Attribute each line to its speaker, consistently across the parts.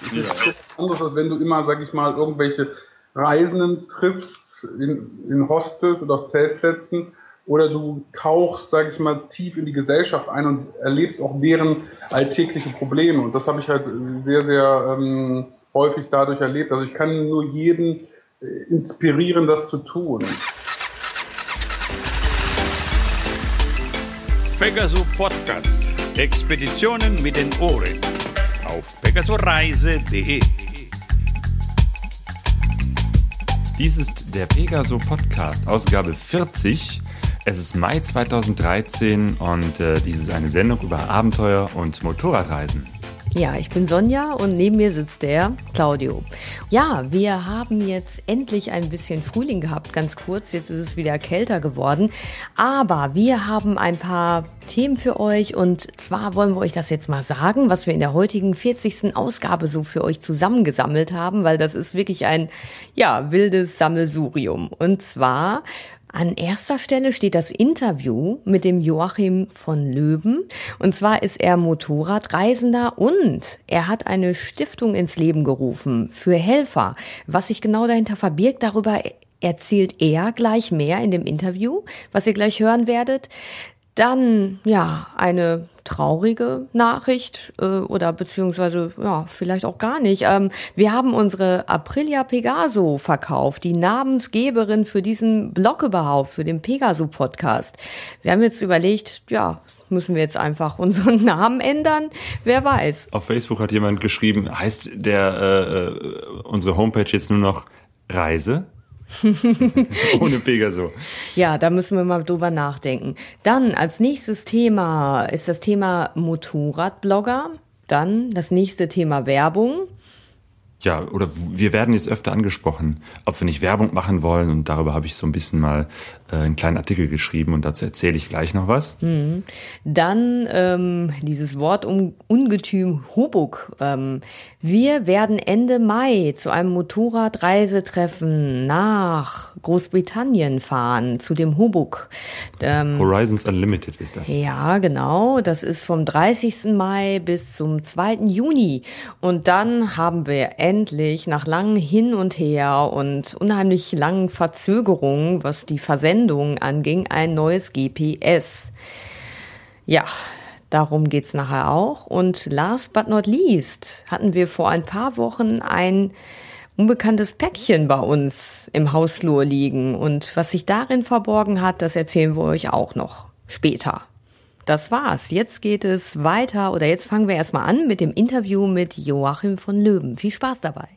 Speaker 1: Das ja. ist so anderes, als wenn du immer, sag ich mal, irgendwelche Reisenden triffst in, in Hostels oder auf Zeltplätzen oder du tauchst, sage ich mal, tief in die Gesellschaft ein und erlebst auch deren alltägliche Probleme. Und das habe ich halt sehr, sehr ähm, häufig dadurch erlebt. Also ich kann nur jeden äh, inspirieren, das zu tun.
Speaker 2: Pegasus Podcast. Expeditionen mit den Ohren. Auf pegasoreise.de.
Speaker 3: Dies ist der Pegaso Podcast, Ausgabe 40. Es ist Mai 2013 und äh, dies ist eine Sendung über Abenteuer und Motorradreisen.
Speaker 4: Ja, ich bin Sonja und neben mir sitzt der Claudio. Ja, wir haben jetzt endlich ein bisschen Frühling gehabt, ganz kurz. Jetzt ist es wieder kälter geworden. Aber wir haben ein paar Themen für euch und zwar wollen wir euch das jetzt mal sagen, was wir in der heutigen 40. Ausgabe so für euch zusammengesammelt haben, weil das ist wirklich ein, ja, wildes Sammelsurium. Und zwar an erster Stelle steht das Interview mit dem Joachim von Löwen. Und zwar ist er Motorradreisender und er hat eine Stiftung ins Leben gerufen für Helfer. Was sich genau dahinter verbirgt, darüber erzählt er gleich mehr in dem Interview, was ihr gleich hören werdet. Dann, ja, eine traurige Nachricht äh, oder beziehungsweise, ja, vielleicht auch gar nicht. Ähm, wir haben unsere Aprilia Pegaso verkauft, die Namensgeberin für diesen Blog überhaupt, für den Pegaso-Podcast. Wir haben jetzt überlegt, ja, müssen wir jetzt einfach unseren Namen ändern? Wer weiß.
Speaker 3: Auf Facebook hat jemand geschrieben, heißt der äh, äh unsere Homepage jetzt nur noch Reise? Ohne Pegaso.
Speaker 4: Ja, da müssen wir mal drüber nachdenken. Dann als nächstes Thema ist das Thema Motorradblogger. Dann das nächste Thema Werbung
Speaker 3: ja, oder wir werden jetzt öfter angesprochen, ob wir nicht Werbung machen wollen. Und darüber habe ich so ein bisschen mal einen kleinen Artikel geschrieben und dazu erzähle ich gleich noch was.
Speaker 4: Mhm. Dann ähm, dieses Wort um Ungetüm Hobuk. Ähm, wir werden Ende Mai zu einem Motorradreisetreffen nach Großbritannien fahren, zu dem Hobuk.
Speaker 3: Ähm, Horizons Unlimited ist das.
Speaker 4: Ja, genau. Das ist vom 30. Mai bis zum 2. Juni. Und dann haben wir endlich nach langem Hin und Her und unheimlich langen Verzögerungen, was die Versendung anging, ein neues GPS. Ja, darum geht's nachher auch. Und last but not least hatten wir vor ein paar Wochen ein unbekanntes Päckchen bei uns im Hausflur liegen. Und was sich darin verborgen hat, das erzählen wir euch auch noch später. Das war's. Jetzt geht es weiter oder jetzt fangen wir erstmal an mit dem Interview mit Joachim von Löwen. Viel Spaß dabei.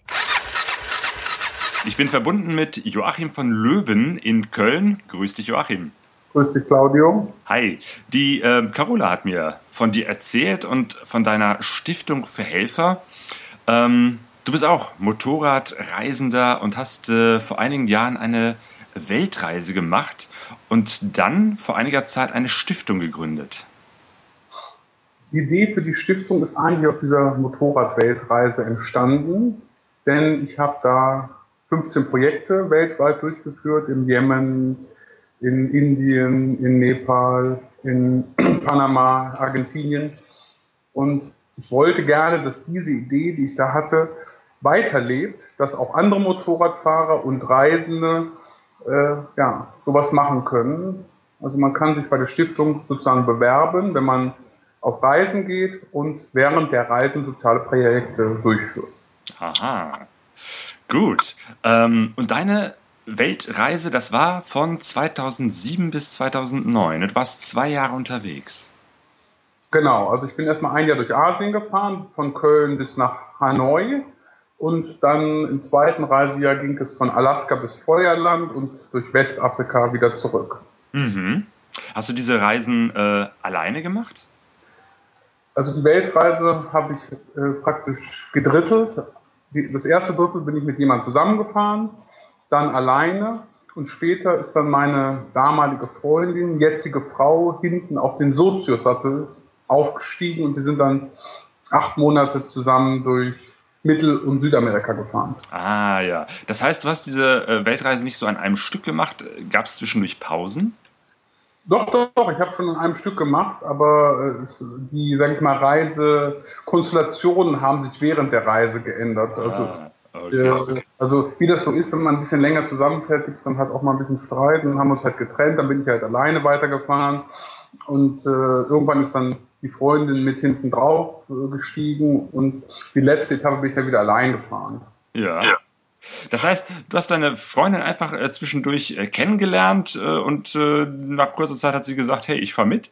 Speaker 3: Ich bin verbunden mit Joachim von Löwen in Köln. Grüß dich, Joachim.
Speaker 1: Grüß dich, Claudio.
Speaker 3: Hi. Die äh, Carola hat mir von dir erzählt und von deiner Stiftung für Helfer. Ähm, du bist auch Motorradreisender und hast äh, vor einigen Jahren eine Weltreise gemacht und dann vor einiger Zeit eine Stiftung gegründet.
Speaker 1: Die Idee für die Stiftung ist eigentlich aus dieser Motorradweltreise entstanden, denn ich habe da 15 Projekte weltweit durchgeführt, im Jemen, in Indien, in Nepal, in Panama, Argentinien. Und ich wollte gerne, dass diese Idee, die ich da hatte, weiterlebt, dass auch andere Motorradfahrer und Reisende äh, ja, sowas machen können. Also man kann sich bei der Stiftung sozusagen bewerben, wenn man auf Reisen geht und während der Reisen soziale Projekte durchführt.
Speaker 3: Aha, gut. Ähm, und deine Weltreise, das war von 2007 bis 2009. Du warst zwei Jahre unterwegs.
Speaker 1: Genau, also ich bin erstmal ein Jahr durch Asien gefahren, von Köln bis nach Hanoi und dann im zweiten Reisejahr ging es von Alaska bis Feuerland und durch Westafrika wieder zurück.
Speaker 3: Mhm. Hast du diese Reisen äh, alleine gemacht?
Speaker 1: Also die Weltreise habe ich äh, praktisch gedrittelt. Das erste Drittel bin ich mit jemandem zusammengefahren, dann alleine und später ist dann meine damalige Freundin, jetzige Frau, hinten auf den Soziosattel aufgestiegen und wir sind dann acht Monate zusammen durch Mittel- und Südamerika gefahren.
Speaker 3: Ah ja. Das heißt, du hast diese äh, Weltreise nicht so an einem Stück gemacht. Gab es zwischendurch Pausen?
Speaker 1: Doch, doch, doch. Ich habe schon in einem Stück gemacht, aber äh, die, sag ich mal, Reisekonstellationen haben sich während der Reise geändert. Also, ah, okay. äh, also wie das so ist, wenn man ein bisschen länger zusammenfährt, gibt es dann halt auch mal ein bisschen Streit und haben uns halt getrennt. Dann bin ich halt alleine weitergefahren und äh, irgendwann ist dann die Freundin mit hinten drauf äh, gestiegen und die letzte Etappe bin ich dann wieder allein gefahren.
Speaker 3: Ja. ja. Das heißt, du hast deine Freundin einfach äh, zwischendurch äh, kennengelernt äh, und äh, nach kurzer Zeit hat sie gesagt, hey, ich fahr mit?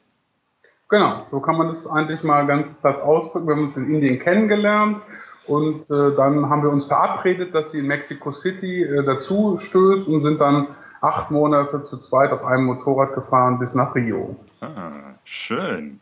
Speaker 1: Genau, so kann man das eigentlich mal ganz platt ausdrücken. Wir haben uns in Indien kennengelernt und äh, dann haben wir uns verabredet, dass sie in Mexico City äh, dazu stößt und sind dann acht Monate zu zweit auf einem Motorrad gefahren bis nach Rio.
Speaker 3: Ah, schön.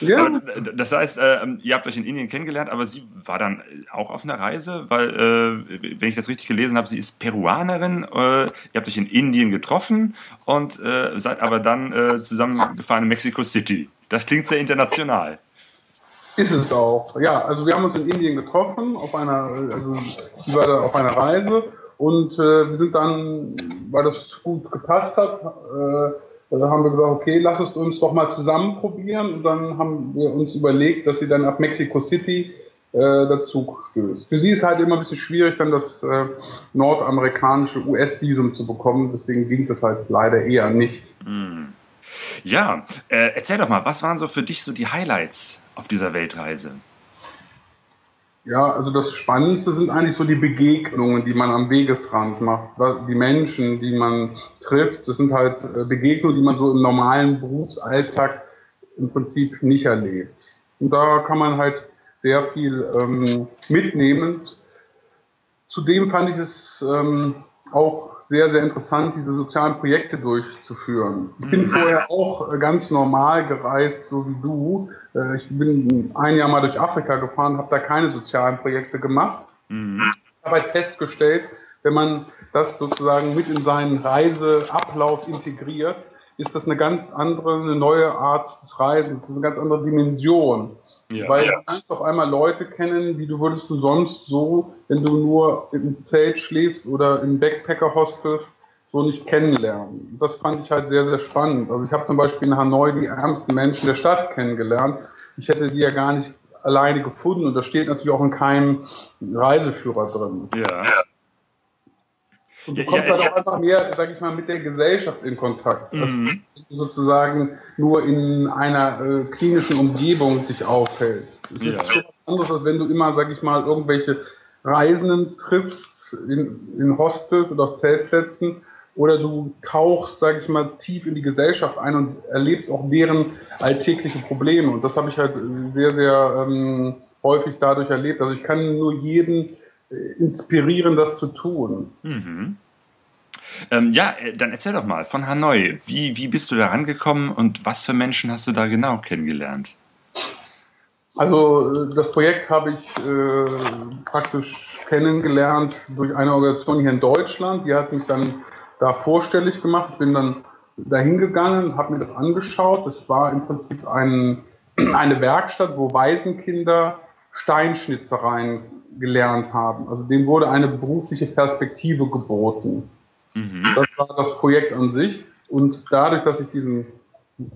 Speaker 3: Ja. Aber, das heißt, äh, ihr habt euch in Indien kennengelernt, aber sie war dann auch auf einer Reise, weil, äh, wenn ich das richtig gelesen habe, sie ist Peruanerin. Äh, ihr habt euch in Indien getroffen und äh, seid aber dann äh, zusammengefahren in Mexico City. Das klingt sehr international.
Speaker 1: Ist es auch. Ja, also wir haben uns in Indien getroffen, auf einer, also sie war da auf einer Reise und äh, wir sind dann, weil das gut gepasst hat, äh, also haben wir gesagt, okay, lass es uns doch mal zusammen probieren. Und dann haben wir uns überlegt, dass sie dann ab Mexico City äh, dazu stößt. Für sie ist halt immer ein bisschen schwierig, dann das äh, nordamerikanische US-Visum zu bekommen. Deswegen ging das halt leider eher nicht. Hm.
Speaker 3: Ja, äh, erzähl doch mal, was waren so für dich so die Highlights auf dieser Weltreise?
Speaker 1: Ja, also das Spannendste sind eigentlich so die Begegnungen, die man am Wegesrand macht. Die Menschen, die man trifft, das sind halt äh, Begegnungen, die man so im normalen Berufsalltag im Prinzip nicht erlebt. Und da kann man halt sehr viel ähm, mitnehmen. Zudem fand ich es ähm, auch sehr, sehr interessant, diese sozialen Projekte durchzuführen. Ich bin mhm. vorher auch ganz normal gereist, so wie du. Äh, ich bin ein Jahr mal durch Afrika gefahren, habe da keine sozialen Projekte gemacht. Mhm. Ich habe halt festgestellt, wenn man das sozusagen mit in seinen Reiseablauf integriert, ist das eine ganz andere, eine neue Art des Reisens, eine ganz andere Dimension. Ja, Weil ja. du kannst auf einmal Leute kennen, die du würdest du sonst so, wenn du nur im Zelt schläfst oder im Backpacker-Hostels, so nicht kennenlernen. Das fand ich halt sehr, sehr spannend. Also ich habe zum Beispiel in Hanoi die ärmsten Menschen der Stadt kennengelernt. Ich hätte die ja gar nicht alleine gefunden und da steht natürlich auch in keinem Reiseführer drin. Ja. Und du kommst ja, halt auch einfach mehr, sag ich mal, mit der Gesellschaft in Kontakt. Mhm. Dass du sozusagen nur in einer äh, klinischen Umgebung dich aufhältst. Es ja. ist schon was anderes, als wenn du immer, sag ich mal, irgendwelche Reisenden triffst in, in Hostels oder auf Zeltplätzen oder du tauchst, sag ich mal, tief in die Gesellschaft ein und erlebst auch deren alltägliche Probleme. Und das habe ich halt sehr, sehr ähm, häufig dadurch erlebt. Also ich kann nur jeden inspirieren, das zu tun. Mhm.
Speaker 3: Ähm, ja, äh, dann erzähl doch mal von Hanoi. Wie, wie bist du da rangekommen und was für Menschen hast du da genau kennengelernt?
Speaker 1: Also äh, das Projekt habe ich äh, praktisch kennengelernt durch eine Organisation hier in Deutschland. Die hat mich dann da vorstellig gemacht. Ich bin dann dahin gegangen, habe mir das angeschaut. Es war im Prinzip ein, eine Werkstatt, wo Waisenkinder Steinschnitzereien gelernt haben. Also denen wurde eine berufliche Perspektive geboten. Mhm. Das war das Projekt an sich. Und dadurch, dass ich diesen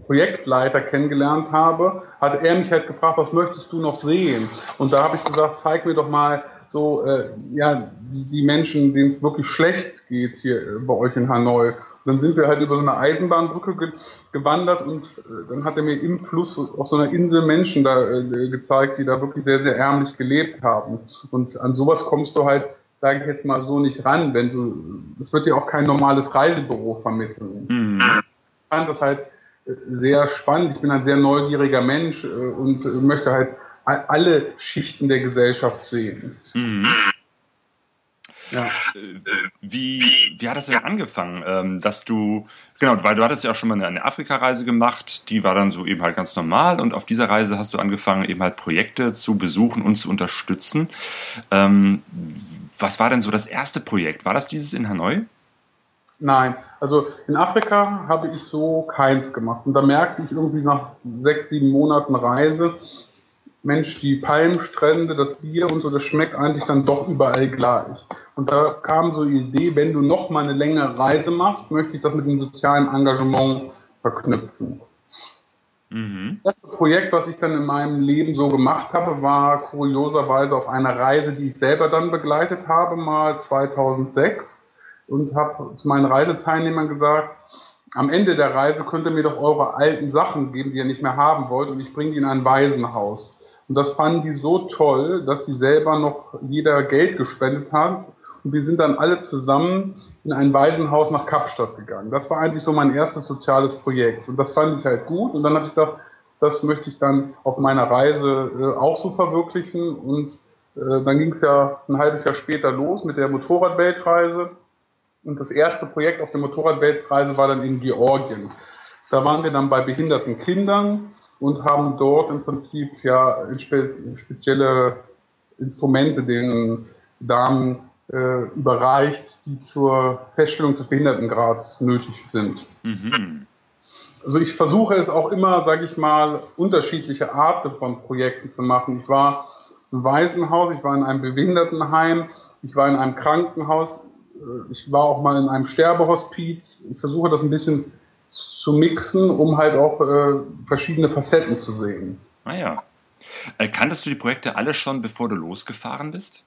Speaker 1: Projektleiter kennengelernt habe, hat er mich halt gefragt, was möchtest du noch sehen? Und da habe ich gesagt, zeig mir doch mal so, äh, ja, die, die Menschen, denen es wirklich schlecht geht hier äh, bei euch in Hanoi. Und dann sind wir halt über so eine Eisenbahnbrücke ge gewandert und äh, dann hat er mir im Fluss auf so einer Insel Menschen da äh, gezeigt, die da wirklich sehr, sehr ärmlich gelebt haben. Und an sowas kommst du halt, sage ich jetzt mal so, nicht ran, wenn du, es wird dir auch kein normales Reisebüro vermitteln. Mhm. Ich fand das halt äh, sehr spannend. Ich bin ein sehr neugieriger Mensch äh, und möchte halt alle Schichten der Gesellschaft sehen. Mhm.
Speaker 3: Ja. Wie, wie hat das denn angefangen, ähm, dass du, genau, weil du hattest ja auch schon mal eine Afrika-Reise gemacht, die war dann so eben halt ganz normal und auf dieser Reise hast du angefangen, eben halt Projekte zu besuchen und zu unterstützen. Ähm, was war denn so das erste Projekt? War das dieses in Hanoi?
Speaker 1: Nein, also in Afrika habe ich so keins gemacht. Und da merkte ich irgendwie nach sechs, sieben Monaten Reise, Mensch, die Palmstrände, das Bier und so, das schmeckt eigentlich dann doch überall gleich. Und da kam so die Idee, wenn du noch mal eine längere Reise machst, möchte ich das mit dem sozialen Engagement verknüpfen. Mhm. Das erste Projekt, was ich dann in meinem Leben so gemacht habe, war kurioserweise auf einer Reise, die ich selber dann begleitet habe, mal 2006 und habe zu meinen Reiseteilnehmern gesagt, am Ende der Reise könnt ihr mir doch eure alten Sachen geben, die ihr nicht mehr haben wollt, und ich bringe die in ein Waisenhaus. Und das fanden die so toll, dass sie selber noch jeder Geld gespendet hat. Und wir sind dann alle zusammen in ein Waisenhaus nach Kapstadt gegangen. Das war eigentlich so mein erstes soziales Projekt. Und das fand ich halt gut. Und dann habe ich gesagt, das möchte ich dann auf meiner Reise äh, auch so verwirklichen. Und äh, dann ging es ja ein halbes Jahr später los mit der Motorradweltreise. Und das erste Projekt auf der Motorradweltreise war dann in Georgien. Da waren wir dann bei behinderten Kindern und haben dort im Prinzip ja spezielle Instrumente den Damen äh, überreicht, die zur Feststellung des Behindertengrads nötig sind. Mhm. Also ich versuche es auch immer, sage ich mal, unterschiedliche Arten von Projekten zu machen. Ich war im Waisenhaus, ich war in einem Behindertenheim, ich war in einem Krankenhaus, äh, ich war auch mal in einem Sterbehospiz. Ich versuche das ein bisschen zu mixen, um halt auch äh, verschiedene Facetten zu sehen.
Speaker 3: Ah ja. Äh, kanntest du die Projekte alle schon, bevor du losgefahren bist?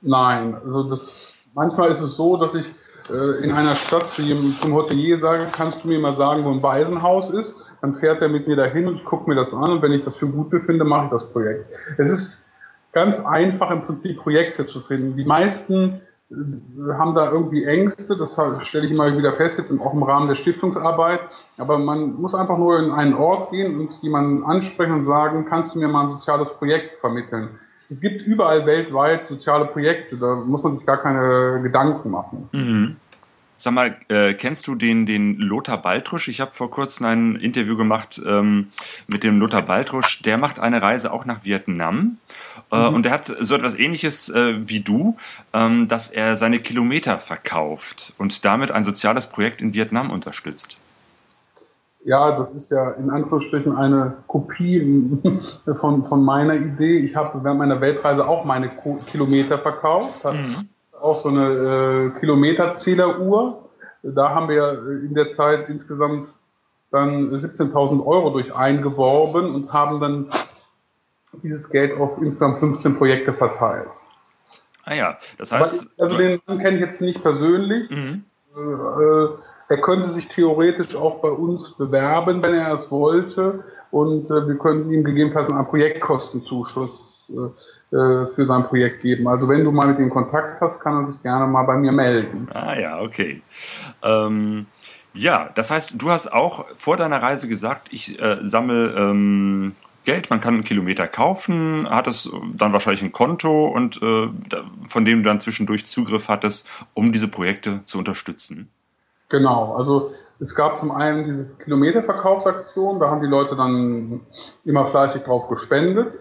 Speaker 1: Nein, also das, manchmal ist es so, dass ich äh, in einer Stadt zu jedem, zum Hotelier sage, kannst du mir mal sagen, wo ein Waisenhaus ist? Dann fährt er mit mir dahin und ich gucke mir das an und wenn ich das für gut befinde, mache ich das Projekt. Es ist ganz einfach im Prinzip Projekte zu finden. Die meisten haben da irgendwie Ängste, das stelle ich immer wieder fest, jetzt auch im Rahmen der Stiftungsarbeit. Aber man muss einfach nur in einen Ort gehen und jemanden ansprechen und sagen, kannst du mir mal ein soziales Projekt vermitteln? Es gibt überall weltweit soziale Projekte, da muss man sich gar keine Gedanken machen.
Speaker 3: Mhm. Sag mal, äh, kennst du den, den Lothar Baltrusch? Ich habe vor kurzem ein Interview gemacht ähm, mit dem Lothar Baltrusch. Der macht eine Reise auch nach Vietnam. Äh, mhm. Und der hat so etwas ähnliches äh, wie du, ähm, dass er seine Kilometer verkauft und damit ein soziales Projekt in Vietnam unterstützt.
Speaker 1: Ja, das ist ja in Anführungsstrichen eine Kopie von, von meiner Idee. Ich habe während meiner Weltreise auch meine Kilometer verkauft. Mhm auch so eine äh, Kilometerzähleruhr. Da haben wir in der Zeit insgesamt dann 17.000 Euro durch eingeworben und haben dann dieses Geld auf insgesamt 15 Projekte verteilt.
Speaker 3: Ah ja, das heißt.
Speaker 1: Aber, also den Mann kenne ich jetzt nicht persönlich. Mhm. Äh, er könnte sich theoretisch auch bei uns bewerben, wenn er es wollte. Und äh, wir könnten ihm gegebenenfalls einen Projektkostenzuschuss äh, äh, für sein Projekt geben. Also wenn du mal mit ihm Kontakt hast, kann er sich gerne mal bei mir melden.
Speaker 3: Ah ja, okay. Ähm, ja, das heißt, du hast auch vor deiner Reise gesagt, ich äh, sammle ähm, Geld, man kann einen Kilometer kaufen, hat es dann wahrscheinlich ein Konto und äh, von dem du dann zwischendurch Zugriff hattest, um diese Projekte zu unterstützen.
Speaker 1: Genau, also es gab zum einen diese Kilometerverkaufsaktion, da haben die Leute dann immer fleißig drauf gespendet.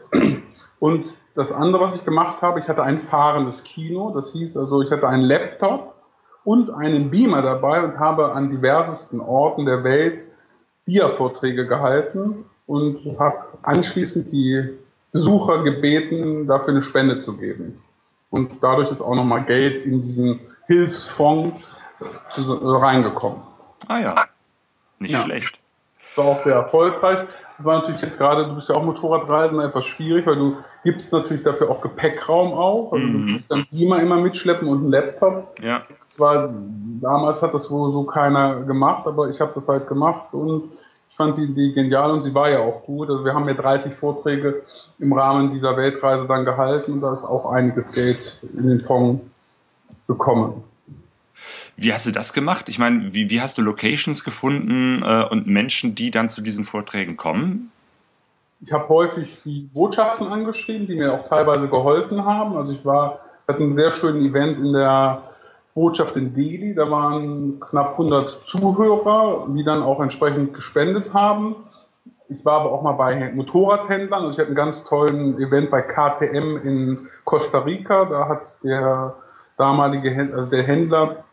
Speaker 1: Und das andere, was ich gemacht habe, ich hatte ein fahrendes Kino. Das hieß also, ich hatte einen Laptop und einen Beamer dabei und habe an diversesten Orten der Welt Biervorträge gehalten und habe anschließend die Besucher gebeten, dafür eine Spende zu geben. Und dadurch ist auch nochmal Geld in diesen Hilfsfonds reingekommen.
Speaker 3: Ah ja, nicht ja. schlecht.
Speaker 1: Das war auch sehr erfolgreich. Das war natürlich jetzt gerade, du bist ja auch Motorradreisender, etwas schwierig, weil du gibst natürlich dafür auch Gepäckraum auf. Also mhm. du musst dann Beamer immer mitschleppen und einen Laptop.
Speaker 3: Ja.
Speaker 1: Das war, damals hat das wohl so keiner gemacht, aber ich habe das halt gemacht und ich fand die Idee genial und sie war ja auch gut. Also wir haben ja 30 Vorträge im Rahmen dieser Weltreise dann gehalten und da ist auch einiges Geld in den Fonds gekommen.
Speaker 3: Wie hast du das gemacht? Ich meine, wie, wie hast du Locations gefunden äh, und Menschen, die dann zu diesen Vorträgen kommen?
Speaker 1: Ich habe häufig die Botschaften angeschrieben, die mir auch teilweise geholfen haben. Also ich war, hatte einen sehr schönen Event in der Botschaft in Delhi. Da waren knapp 100 Zuhörer, die dann auch entsprechend gespendet haben. Ich war aber auch mal bei Motorradhändlern. Also ich hatte einen ganz tollen Event bei KTM in Costa Rica. Da hat der damalige Händler, also der Händler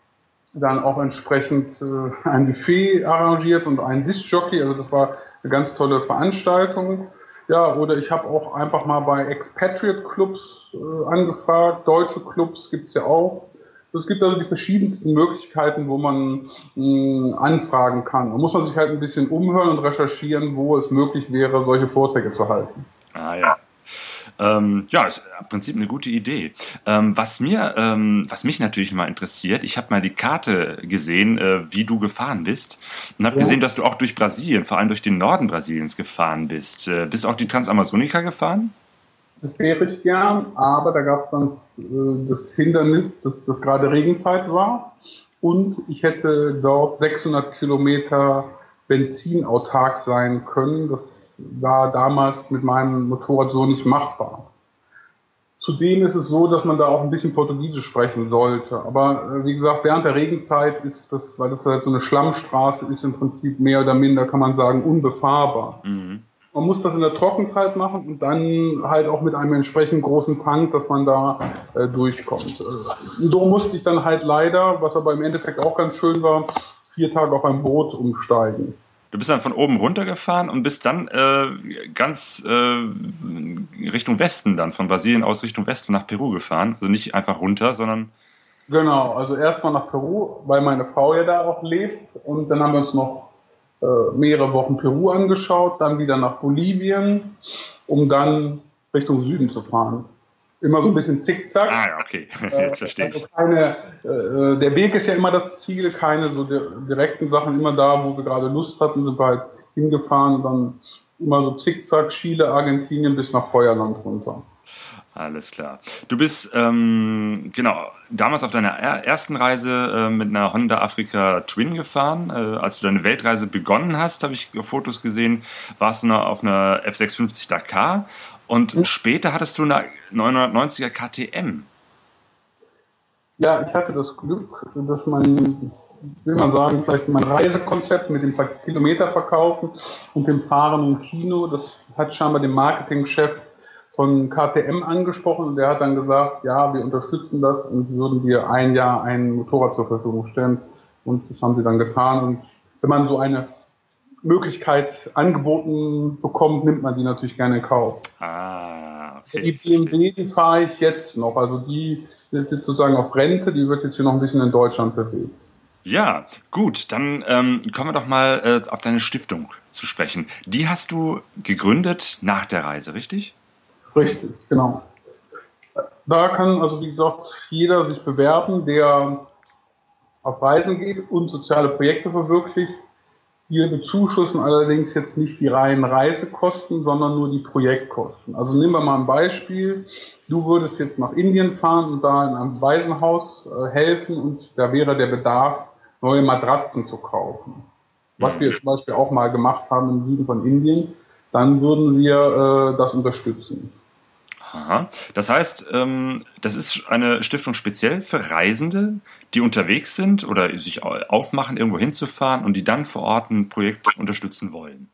Speaker 1: dann auch entsprechend äh, ein Buffet arrangiert und ein Disc-Jockey. Also das war eine ganz tolle Veranstaltung. Ja, oder ich habe auch einfach mal bei Expatriate Clubs äh, angefragt. Deutsche Clubs gibt's ja auch. Es gibt also die verschiedensten Möglichkeiten, wo man mh, anfragen kann. Da muss man sich halt ein bisschen umhören und recherchieren, wo es möglich wäre, solche Vorträge zu halten.
Speaker 3: Ah ja. Ähm, ja, ist im Prinzip eine gute Idee. Ähm, was mir, ähm, was mich natürlich mal interessiert, ich habe mal die Karte gesehen, äh, wie du gefahren bist und habe ja. gesehen, dass du auch durch Brasilien, vor allem durch den Norden Brasiliens gefahren bist. Äh, bist auch die Transamazonica gefahren?
Speaker 1: Das wäre ich gern, aber da gab es dann äh, das Hindernis, dass das gerade Regenzeit war und ich hätte dort 600 Kilometer benzinautark sein können. Das war damals mit meinem Motorrad so nicht machbar. Zudem ist es so, dass man da auch ein bisschen Portugiesisch sprechen sollte. Aber äh, wie gesagt, während der Regenzeit ist das, weil das halt so eine Schlammstraße ist, im Prinzip mehr oder minder, kann man sagen, unbefahrbar. Mhm. Man muss das in der Trockenzeit machen und dann halt auch mit einem entsprechend großen Tank, dass man da äh, durchkommt. Äh, so musste ich dann halt leider, was aber im Endeffekt auch ganz schön war, vier Tage auf ein Boot umsteigen.
Speaker 3: Du bist dann von oben runtergefahren und bist dann äh, ganz äh, Richtung Westen dann, von Brasilien aus Richtung Westen nach Peru gefahren. Also nicht einfach runter, sondern.
Speaker 1: Genau, also erstmal nach Peru, weil meine Frau ja da auch lebt. Und dann haben wir uns noch äh, mehrere Wochen Peru angeschaut, dann wieder nach Bolivien, um dann Richtung Süden zu fahren. Immer so ein bisschen zickzack.
Speaker 3: Ah, ja, okay, jetzt verstehe
Speaker 1: ich. Also keine, äh, der Weg ist ja immer das Ziel, keine so direkten Sachen. Immer da, wo wir gerade Lust hatten, sind wir halt hingefahren. Dann immer so zickzack, Chile, Argentinien bis nach Feuerland runter.
Speaker 3: Alles klar. Du bist, ähm, genau, damals auf deiner ersten Reise äh, mit einer Honda Africa Twin gefahren. Äh, als du deine Weltreise begonnen hast, habe ich Fotos gesehen, warst du noch auf einer F650 Dakar und mhm. später hattest du eine 990er KTM.
Speaker 1: Ja, ich hatte das Glück, dass mein, will man sagen, vielleicht mein Reisekonzept mit dem Kilometer verkaufen und dem Fahren im Kino, das hat scheinbar dem Marketingchef von KTM angesprochen und der hat dann gesagt, ja, wir unterstützen das und würden dir ein Jahr ein Motorrad zur Verfügung stellen. Und das haben sie dann getan. Und wenn man so eine Möglichkeit angeboten bekommt, nimmt man die natürlich gerne in Kauf. Ah, okay. Die BMW, die fahre ich jetzt noch. Also die ist jetzt sozusagen auf Rente, die wird jetzt hier noch ein bisschen in Deutschland bewegt.
Speaker 3: Ja, gut, dann ähm, kommen wir doch mal äh, auf deine Stiftung zu sprechen. Die hast du gegründet nach der Reise, richtig?
Speaker 1: Richtig, genau. Da kann also, wie gesagt, jeder sich bewerben, der auf Reisen geht und soziale Projekte verwirklicht. Wir bezuschussen allerdings jetzt nicht die reinen Reisekosten, sondern nur die Projektkosten. Also nehmen wir mal ein Beispiel. Du würdest jetzt nach Indien fahren und da in einem Waisenhaus äh, helfen und da wäre der Bedarf, neue Matratzen zu kaufen. Was wir zum Beispiel auch mal gemacht haben im Süden von Indien, dann würden wir äh, das unterstützen.
Speaker 3: Aha. Das heißt, ähm, das ist eine Stiftung speziell für Reisende, die unterwegs sind oder sich aufmachen, irgendwo hinzufahren und die dann vor Ort ein Projekt unterstützen wollen.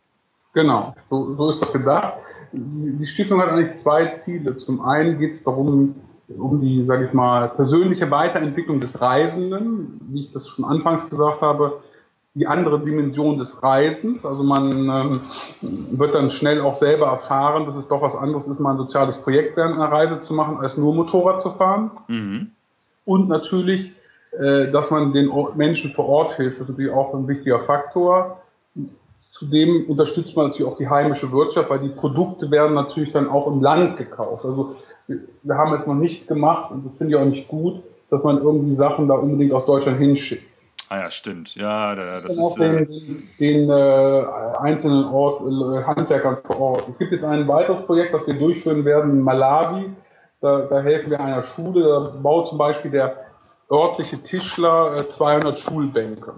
Speaker 1: Genau, so, so ist das gedacht. Die Stiftung hat eigentlich zwei Ziele. Zum einen geht es darum, um die, sage ich mal, persönliche Weiterentwicklung des Reisenden, wie ich das schon anfangs gesagt habe, die andere Dimension des Reisens. Also man ähm, wird dann schnell auch selber erfahren, dass es doch was anderes ist, mal ein soziales Projekt während einer Reise zu machen, als nur Motorrad zu fahren. Mhm. Und natürlich, äh, dass man den Menschen vor Ort hilft. Das ist natürlich auch ein wichtiger Faktor. Zudem unterstützt man natürlich auch die heimische Wirtschaft, weil die Produkte werden natürlich dann auch im Land gekauft. Also wir haben jetzt noch nicht gemacht, und das finde ich auch nicht gut, dass man irgendwie Sachen da unbedingt aus Deutschland hinschickt.
Speaker 3: Ah ja, stimmt. Ja, das
Speaker 1: ist auch den, äh, den äh, einzelnen Ort, äh, Handwerkern vor Ort. Es gibt jetzt ein weiteres Projekt, das wir durchführen werden in Malawi. Da, da helfen wir einer Schule. Da baut zum Beispiel der örtliche Tischler äh, 200 Schulbänke.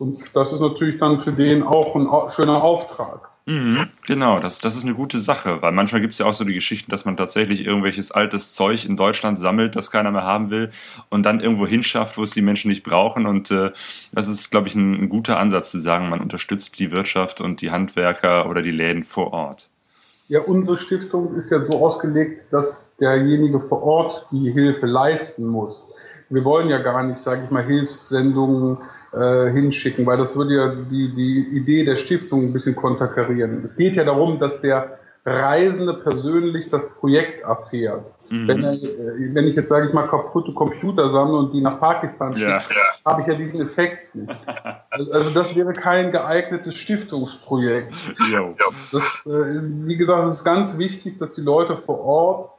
Speaker 1: Und das ist natürlich dann für den auch ein schöner Auftrag.
Speaker 3: Mhm, genau, das, das ist eine gute Sache, weil manchmal gibt es ja auch so die Geschichten, dass man tatsächlich irgendwelches altes Zeug in Deutschland sammelt, das keiner mehr haben will und dann irgendwo hinschafft, wo es die Menschen nicht brauchen. Und äh, das ist, glaube ich, ein, ein guter Ansatz zu sagen, man unterstützt die Wirtschaft und die Handwerker oder die Läden vor Ort.
Speaker 1: Ja, unsere Stiftung ist ja so ausgelegt, dass derjenige vor Ort die Hilfe leisten muss. Wir wollen ja gar nicht, sage ich mal, Hilfssendungen äh, hinschicken, weil das würde ja die, die Idee der Stiftung ein bisschen konterkarieren. Es geht ja darum, dass der Reisende persönlich das Projekt erfährt. Mhm. Wenn, er, äh, wenn, ich jetzt, sage ich mal, kaputte Computer sammle und die nach Pakistan schicke, ja. habe ich ja diesen Effekt nicht. Also, also das wäre kein geeignetes Stiftungsprojekt. Das, äh, wie gesagt, es ist ganz wichtig, dass die Leute vor Ort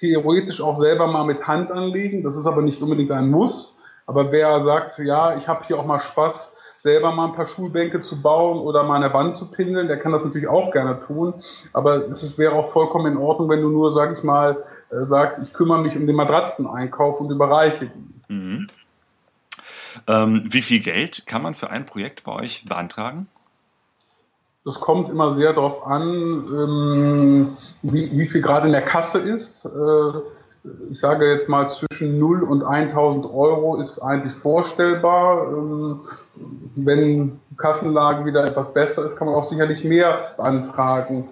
Speaker 1: theoretisch auch selber mal mit Hand anlegen. Das ist aber nicht unbedingt ein Muss. Aber wer sagt, ja, ich habe hier auch mal Spaß, selber mal ein paar Schulbänke zu bauen oder mal eine Wand zu pinseln, der kann das natürlich auch gerne tun. Aber es wäre auch vollkommen in Ordnung, wenn du nur, sag ich mal, äh, sagst, ich kümmere mich um den Matratzeneinkauf und überreiche die. Mhm.
Speaker 3: Ähm, wie viel Geld kann man für ein Projekt bei euch beantragen?
Speaker 1: Das kommt immer sehr darauf an, ähm, wie, wie, viel gerade in der Kasse ist. Äh, ich sage jetzt mal zwischen 0 und 1000 Euro ist eigentlich vorstellbar. Ähm, wenn die Kassenlage wieder etwas besser ist, kann man auch sicherlich mehr beantragen.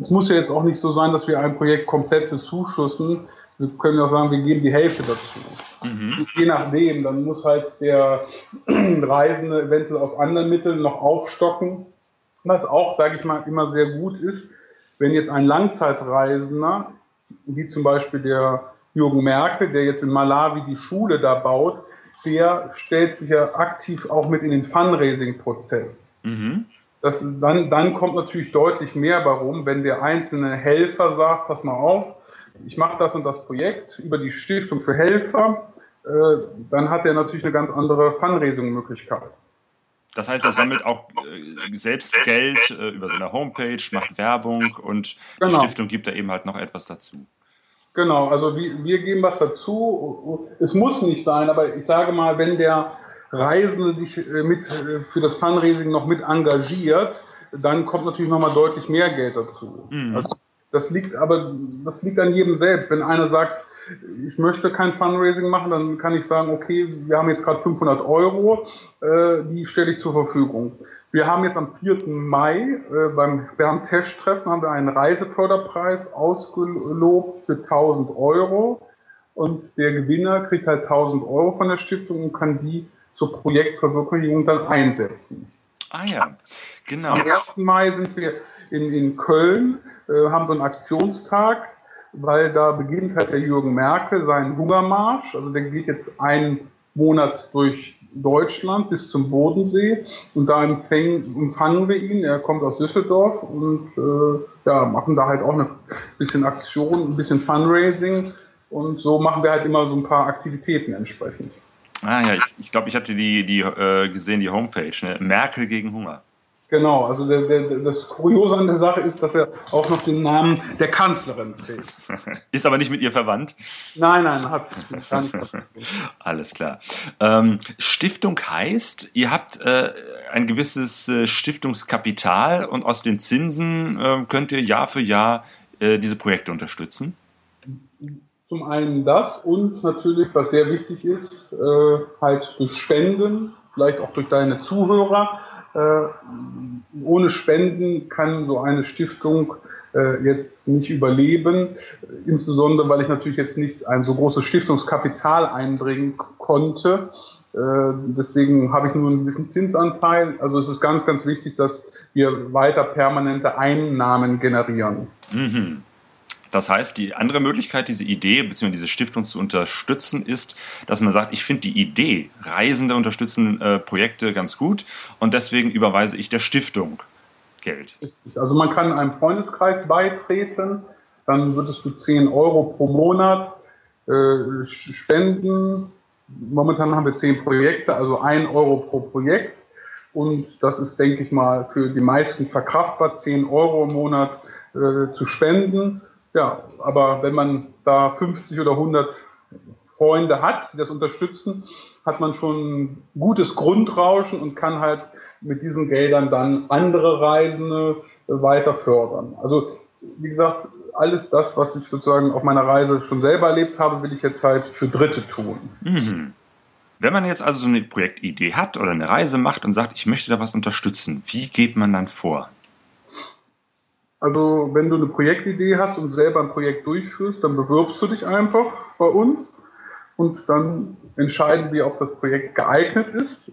Speaker 1: Es muss ja jetzt auch nicht so sein, dass wir ein Projekt komplett bezuschussen. Wir können auch sagen, wir geben die Hälfte dazu. Mhm. Je nachdem, dann muss halt der Reisende eventuell aus anderen Mitteln noch aufstocken. Was auch, sage ich mal, immer sehr gut ist, wenn jetzt ein Langzeitreisender wie zum Beispiel der Jürgen Merkel, der jetzt in Malawi die Schule da baut, der stellt sich ja aktiv auch mit in den Fundraising-Prozess. Mhm. Das ist dann, dann kommt natürlich deutlich mehr warum, wenn der einzelne Helfer sagt, pass mal auf, ich mache das und das Projekt über die Stiftung für Helfer, äh, dann hat er natürlich eine ganz andere Fundraising-Möglichkeit.
Speaker 3: Das heißt, er sammelt auch äh, selbst Geld äh, über seine Homepage, macht Werbung und genau. die Stiftung gibt da eben halt noch etwas dazu.
Speaker 1: Genau, also wir, wir geben was dazu. Es muss nicht sein, aber ich sage mal, wenn der Reisende sich äh, mit äh, für das Fundraising noch mit engagiert, dann kommt natürlich nochmal deutlich mehr Geld dazu. Mhm. Also das liegt aber, das liegt an jedem selbst. Wenn einer sagt, ich möchte kein Fundraising machen, dann kann ich sagen, okay, wir haben jetzt gerade 500 Euro, äh, die stelle ich zur Verfügung. Wir haben jetzt am 4. Mai äh, beim Bernd Tesch-Treffen haben wir einen Reiseförderpreis ausgelobt für 1000 Euro und der Gewinner kriegt halt 1000 Euro von der Stiftung und kann die zur Projektverwirklichung dann einsetzen.
Speaker 3: Ah ja, genau.
Speaker 1: Am 1. Mai sind wir in, in Köln, äh, haben so einen Aktionstag, weil da beginnt halt der Jürgen Merkel seinen Hungermarsch. Also der geht jetzt einen Monat durch Deutschland bis zum Bodensee und da empfäng, empfangen wir ihn. Er kommt aus Düsseldorf und äh, ja, machen da halt auch ein bisschen Aktion, ein bisschen Fundraising und so machen wir halt immer so ein paar Aktivitäten entsprechend.
Speaker 3: Ah ja, ich, ich glaube, ich hatte die, die äh, gesehen, die Homepage, ne? Merkel gegen Hunger.
Speaker 1: Genau, also der, der, das Kuriose an der Sache ist, dass er auch noch den Namen der Kanzlerin trägt.
Speaker 3: ist aber nicht mit ihr verwandt?
Speaker 1: Nein, nein, hat nicht.
Speaker 3: Alles klar. Ähm, Stiftung heißt, ihr habt äh, ein gewisses äh, Stiftungskapital und aus den Zinsen äh, könnt ihr Jahr für Jahr äh, diese Projekte unterstützen?
Speaker 1: Zum einen das und natürlich, was sehr wichtig ist, äh, halt durch Spenden, vielleicht auch durch deine Zuhörer, ohne Spenden kann so eine Stiftung äh, jetzt nicht überleben, insbesondere weil ich natürlich jetzt nicht ein so großes Stiftungskapital einbringen konnte. Äh, deswegen habe ich nur einen gewissen Zinsanteil. Also es ist ganz, ganz wichtig, dass wir weiter permanente Einnahmen generieren. Mhm.
Speaker 3: Das heißt, die andere Möglichkeit, diese Idee bzw. diese Stiftung zu unterstützen, ist, dass man sagt, ich finde die Idee, Reisende unterstützen äh, Projekte ganz gut und deswegen überweise ich der Stiftung Geld.
Speaker 1: Also man kann einem Freundeskreis beitreten, dann würdest du 10 Euro pro Monat äh, spenden. Momentan haben wir 10 Projekte, also 1 Euro pro Projekt. Und das ist, denke ich mal, für die meisten verkraftbar, 10 Euro im Monat äh, zu spenden. Ja, aber wenn man da 50 oder 100 Freunde hat, die das unterstützen, hat man schon gutes Grundrauschen und kann halt mit diesen Geldern dann andere Reisende weiter fördern. Also wie gesagt, alles das, was ich sozusagen auf meiner Reise schon selber erlebt habe, will ich jetzt halt für Dritte tun. Mhm.
Speaker 3: Wenn man jetzt also so eine Projektidee hat oder eine Reise macht und sagt, ich möchte da was unterstützen, wie geht man dann vor?
Speaker 1: Also wenn du eine Projektidee hast und selber ein Projekt durchführst, dann bewirbst du dich einfach bei uns und dann entscheiden wir, ob das Projekt geeignet ist.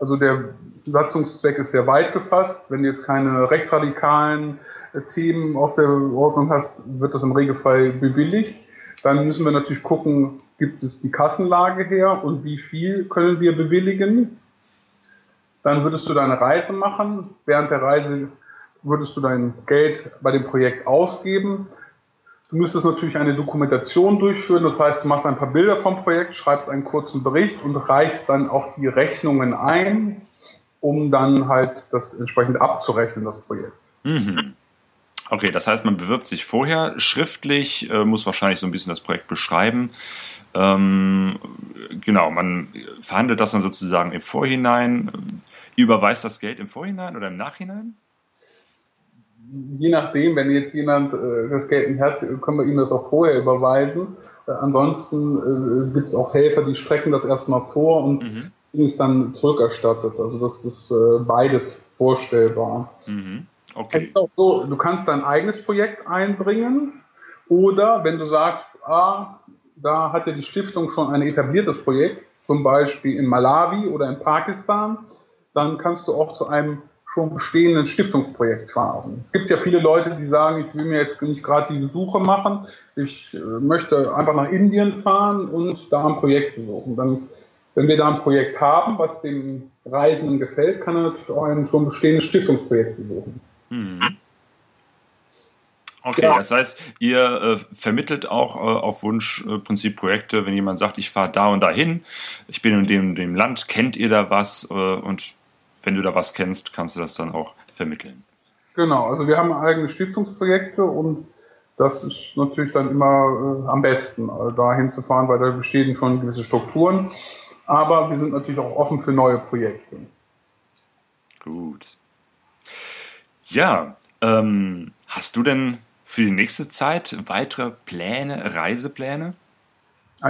Speaker 1: Also der Satzungszweck ist sehr weit gefasst. Wenn du jetzt keine rechtsradikalen äh, Themen auf der Ordnung hast, wird das im Regelfall bewilligt. Dann müssen wir natürlich gucken, gibt es die Kassenlage her und wie viel können wir bewilligen. Dann würdest du deine Reise machen. Während der Reise würdest du dein Geld bei dem Projekt ausgeben. Du müsstest natürlich eine Dokumentation durchführen, das heißt, du machst ein paar Bilder vom Projekt, schreibst einen kurzen Bericht und reichst dann auch die Rechnungen ein, um dann halt das entsprechend abzurechnen, das Projekt.
Speaker 3: Mhm. Okay, das heißt, man bewirbt sich vorher schriftlich, äh, muss wahrscheinlich so ein bisschen das Projekt beschreiben. Ähm, genau, man verhandelt das dann sozusagen im Vorhinein, überweist das Geld im Vorhinein oder im Nachhinein?
Speaker 1: Je nachdem, wenn jetzt jemand äh, das Geld nicht hat, können wir ihm das auch vorher überweisen. Äh, ansonsten äh, gibt es auch Helfer, die strecken das erstmal vor und mhm. ist dann zurückerstattet. Also das ist äh, beides vorstellbar. Mhm. Okay. So, du kannst dein eigenes Projekt einbringen oder wenn du sagst, ah, da hat ja die Stiftung schon ein etabliertes Projekt, zum Beispiel in Malawi oder in Pakistan, dann kannst du auch zu einem schon bestehenden Stiftungsprojekt fahren. Es gibt ja viele Leute, die sagen, ich will mir jetzt nicht gerade die Suche machen, ich äh, möchte einfach nach Indien fahren und da ein Projekt besuchen. Dann, wenn wir da ein Projekt haben, was dem Reisenden gefällt, kann er natürlich auch ein schon bestehendes Stiftungsprojekt besuchen. Mhm.
Speaker 3: Okay, ja. das heißt, ihr äh, vermittelt auch äh, auf Wunsch äh, Prinzip Projekte, wenn jemand sagt, ich fahre da und dahin, ich bin in dem, dem Land, kennt ihr da was äh, und wenn du da was kennst, kannst du das dann auch vermitteln.
Speaker 1: Genau, also wir haben eigene Stiftungsprojekte und das ist natürlich dann immer äh, am besten, äh, da hinzufahren, weil da bestehen schon gewisse Strukturen. Aber wir sind natürlich auch offen für neue Projekte.
Speaker 3: Gut. Ja, ähm, hast du denn für die nächste Zeit weitere Pläne, Reisepläne?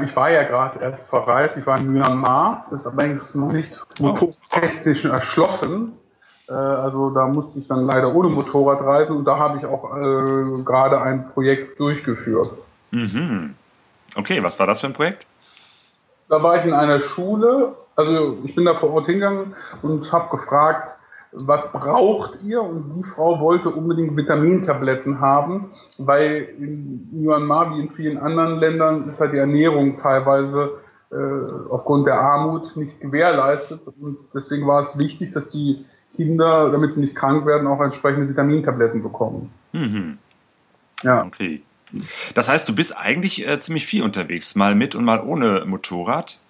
Speaker 1: Ich war ja gerade erst verreist, ich war in Myanmar, das ist allerdings noch nicht motortechnisch erschlossen. Äh, also da musste ich dann leider ohne Motorrad reisen und da habe ich auch äh, gerade ein Projekt durchgeführt.
Speaker 3: Mhm. Okay, was war das für ein Projekt?
Speaker 1: Da war ich in einer Schule, also ich bin da vor Ort hingegangen und habe gefragt, was braucht ihr? Und die Frau wollte unbedingt Vitamintabletten haben, weil in Myanmar wie in vielen anderen Ländern ist halt die Ernährung teilweise äh, aufgrund der Armut nicht gewährleistet. Und deswegen war es wichtig, dass die Kinder, damit sie nicht krank werden, auch entsprechende Vitamintabletten bekommen.
Speaker 3: Mhm. Ja. Okay. Das heißt, du bist eigentlich äh, ziemlich viel unterwegs, mal mit und mal ohne Motorrad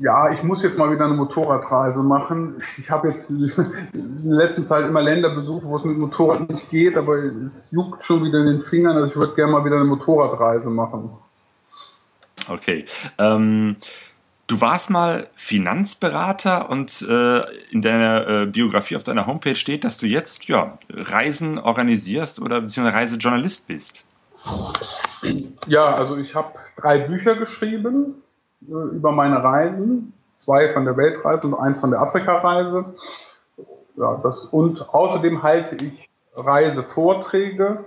Speaker 1: ja, ich muss jetzt mal wieder eine Motorradreise machen. Ich habe jetzt in der letzten Zeit immer Länder besucht, wo es mit Motorrad nicht geht, aber es juckt schon wieder in den Fingern. Also ich würde gerne mal wieder eine Motorradreise machen.
Speaker 3: Okay. Ähm, du warst mal Finanzberater und äh, in deiner äh, Biografie auf deiner Homepage steht, dass du jetzt ja, Reisen organisierst oder beziehungsweise Reisejournalist bist.
Speaker 1: Ja, also ich habe drei Bücher geschrieben über meine Reisen, zwei von der Weltreise und eins von der Afrikareise. Ja, das, und außerdem halte ich Reisevorträge.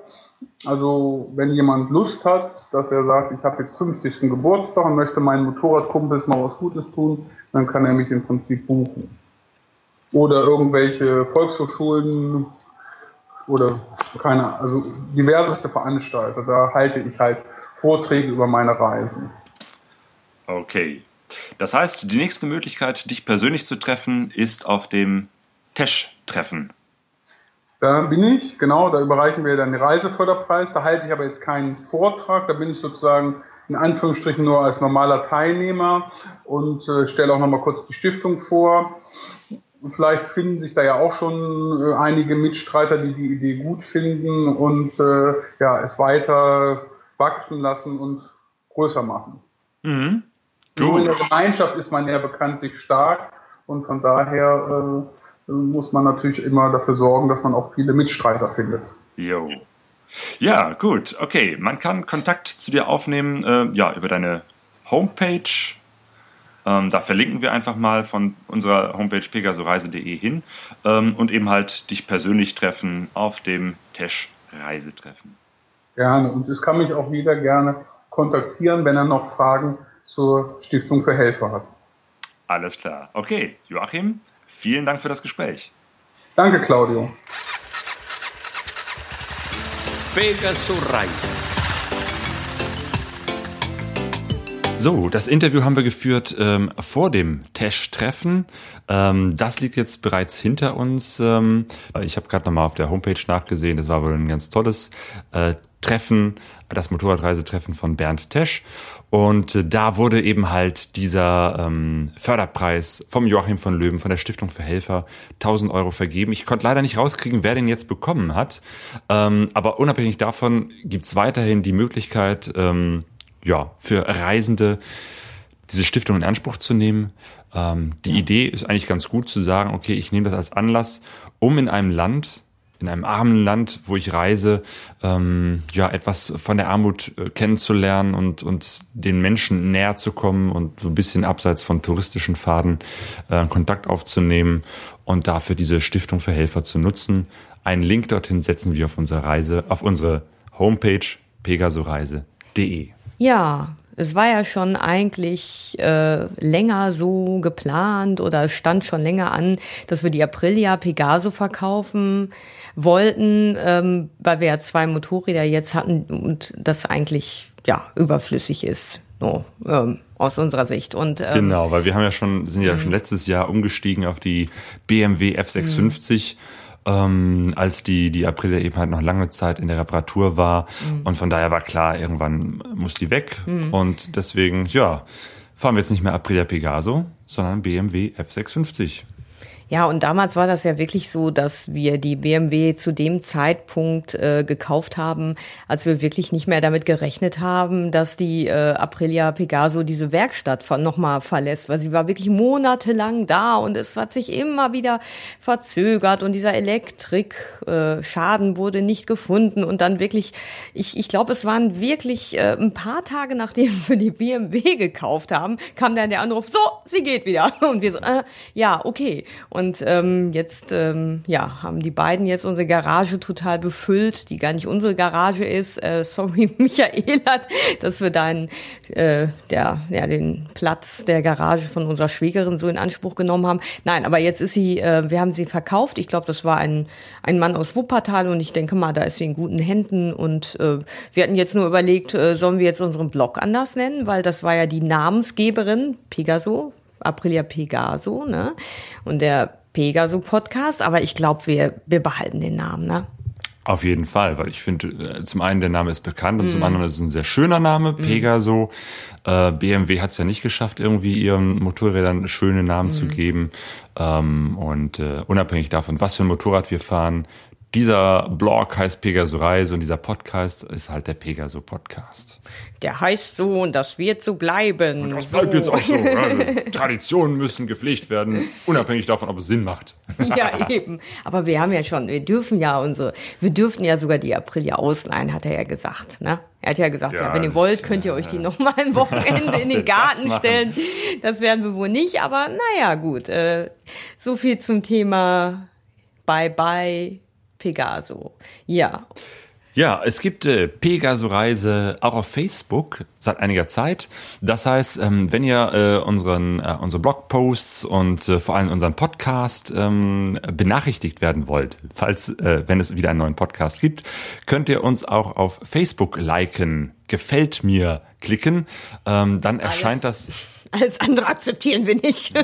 Speaker 1: Also wenn jemand Lust hat, dass er sagt, ich habe jetzt 50. Geburtstag und möchte meinen Motorradkumpels mal was Gutes tun, dann kann er mich im Prinzip buchen. Oder irgendwelche Volkshochschulen oder keine, also diverseste Veranstalter. Da halte ich halt Vorträge über meine Reisen.
Speaker 3: Okay. Das heißt, die nächste Möglichkeit, dich persönlich zu treffen, ist auf dem Tesch-Treffen.
Speaker 1: Da bin ich, genau, da überreichen wir dann den Reiseförderpreis. Da halte ich aber jetzt keinen Vortrag, da bin ich sozusagen in Anführungsstrichen nur als normaler Teilnehmer und äh, stelle auch nochmal kurz die Stiftung vor. Vielleicht finden sich da ja auch schon äh, einige Mitstreiter, die die Idee gut finden und äh, ja, es weiter wachsen lassen und größer machen. Mhm. Nur in der Gemeinschaft ist man ja bekanntlich stark und von daher äh, muss man natürlich immer dafür sorgen, dass man auch viele Mitstreiter findet.
Speaker 3: Jo. Ja, gut, okay. Man kann Kontakt zu dir aufnehmen, äh, ja, über deine Homepage. Ähm, da verlinken wir einfach mal von unserer Homepage pegasoreise.de hin ähm, und eben halt dich persönlich treffen auf dem Tesch Reisetreffen.
Speaker 1: Gerne. Und es kann mich auch jeder gerne kontaktieren, wenn er noch Fragen zur Stiftung für Helfer hat.
Speaker 3: Alles klar. Okay, Joachim, vielen Dank für das Gespräch.
Speaker 1: Danke, Claudio.
Speaker 2: Reisen.
Speaker 3: So, das Interview haben wir geführt ähm, vor dem Tesch-Treffen. Ähm, das liegt jetzt bereits hinter uns. Ähm, ich habe gerade nochmal auf der Homepage nachgesehen. Das war wohl ein ganz tolles äh, Treffen, das Motorradreisetreffen von Bernd Tesch. Und äh, da wurde eben halt dieser ähm, Förderpreis vom Joachim von Löwen, von der Stiftung für Helfer, 1000 Euro vergeben. Ich konnte leider nicht rauskriegen, wer den jetzt bekommen hat. Ähm, aber unabhängig davon gibt's weiterhin die Möglichkeit, ähm, ja, für Reisende diese Stiftung in Anspruch zu nehmen. Ähm, die ja. Idee ist eigentlich ganz gut zu sagen, okay, ich nehme das als Anlass, um in einem Land, in einem armen Land, wo ich reise, ähm, ja, etwas von der Armut äh, kennenzulernen und, und den Menschen näher zu kommen und so ein bisschen abseits von touristischen Faden äh, Kontakt aufzunehmen und dafür diese Stiftung für Helfer zu nutzen. Einen Link dorthin setzen wir auf unsere Reise, auf unsere Homepage pegasoreise.de.
Speaker 4: Ja, es war ja schon eigentlich äh, länger so geplant oder es stand schon länger an, dass wir die Aprilia Pegaso verkaufen wollten, ähm, weil wir ja zwei Motorräder jetzt hatten und das eigentlich ja überflüssig ist. So, ähm, aus unserer Sicht. Und, ähm,
Speaker 3: genau, weil wir haben ja schon, sind ja schon mhm. letztes Jahr umgestiegen auf die BMW F650. Mhm ähm, als die, die Aprilia eben halt noch lange Zeit in der Reparatur war. Mhm. Und von daher war klar, irgendwann muss die weg. Mhm. Und deswegen, ja, fahren wir jetzt nicht mehr Aprilia Pegaso, sondern BMW F650.
Speaker 4: Ja, und damals war das ja wirklich so, dass wir die BMW zu dem Zeitpunkt äh, gekauft haben, als wir wirklich nicht mehr damit gerechnet haben, dass die äh, Aprilia Pegaso diese Werkstatt von nochmal verlässt, weil sie war wirklich monatelang da und es hat sich immer wieder verzögert und dieser Elektrikschaden äh, wurde nicht gefunden und dann wirklich, ich, ich glaube, es waren wirklich äh, ein paar Tage nachdem wir die BMW gekauft haben, kam dann der Anruf, so, sie geht wieder. Und wir so, äh, ja, okay. Und und ähm, jetzt ähm, ja, haben die beiden jetzt unsere Garage total befüllt, die gar nicht unsere Garage ist. Äh, sorry, Michaela, dass wir deinen, äh, der, ja, den Platz der Garage von unserer Schwägerin so in Anspruch genommen haben. Nein, aber jetzt ist sie, äh, wir haben sie verkauft. Ich glaube, das war ein, ein Mann aus Wuppertal und ich denke mal, da ist sie in guten Händen. Und äh, wir hatten jetzt nur überlegt, äh, sollen wir jetzt unseren Blog anders nennen, weil das war ja die Namensgeberin, Pegaso, Aprilia Pegaso, ne? Und der Pegaso Podcast, aber ich glaube, wir, wir behalten den Namen, ne?
Speaker 3: Auf jeden Fall, weil ich finde, äh, zum einen der Name ist bekannt und mm. zum mhm. anderen ist es ein sehr schöner Name, mm. Pegaso. Äh, BMW hat es ja nicht geschafft, irgendwie ihren Motorrädern schöne Namen mm. zu mhm. geben. Ähm, und äh, unabhängig davon, was für ein Motorrad wir fahren, dieser Blog heißt Pegaso Reise und dieser Podcast ist halt der Pegaso Podcast.
Speaker 4: Der heißt so und das wird so bleiben.
Speaker 3: Und das bleibt so. jetzt auch so. Also, Traditionen müssen gepflegt werden, unabhängig davon, ob es Sinn macht.
Speaker 4: ja, eben. Aber wir haben ja schon, wir dürfen ja unsere, wir dürften ja sogar die Aprilia ausleihen, hat er ja gesagt. Ne? Er hat ja gesagt, ja, ja wenn ihr wollt, könnt ihr euch die nochmal ein Wochenende in den Garten das stellen. Das werden wir wohl nicht, aber naja, gut. Äh, so viel zum Thema Bye Bye Pegaso. Ja.
Speaker 3: Ja, es gibt äh, Pegaso-Reise auch auf Facebook seit einiger Zeit. Das heißt, ähm, wenn ihr äh, unseren, äh, unsere Blogposts und äh, vor allem unseren Podcast ähm, benachrichtigt werden wollt, falls, äh, wenn es wieder einen neuen Podcast gibt, könnt ihr uns auch auf Facebook liken, gefällt mir klicken. Ähm, dann erscheint Alles. das
Speaker 4: alles andere akzeptieren wir nicht.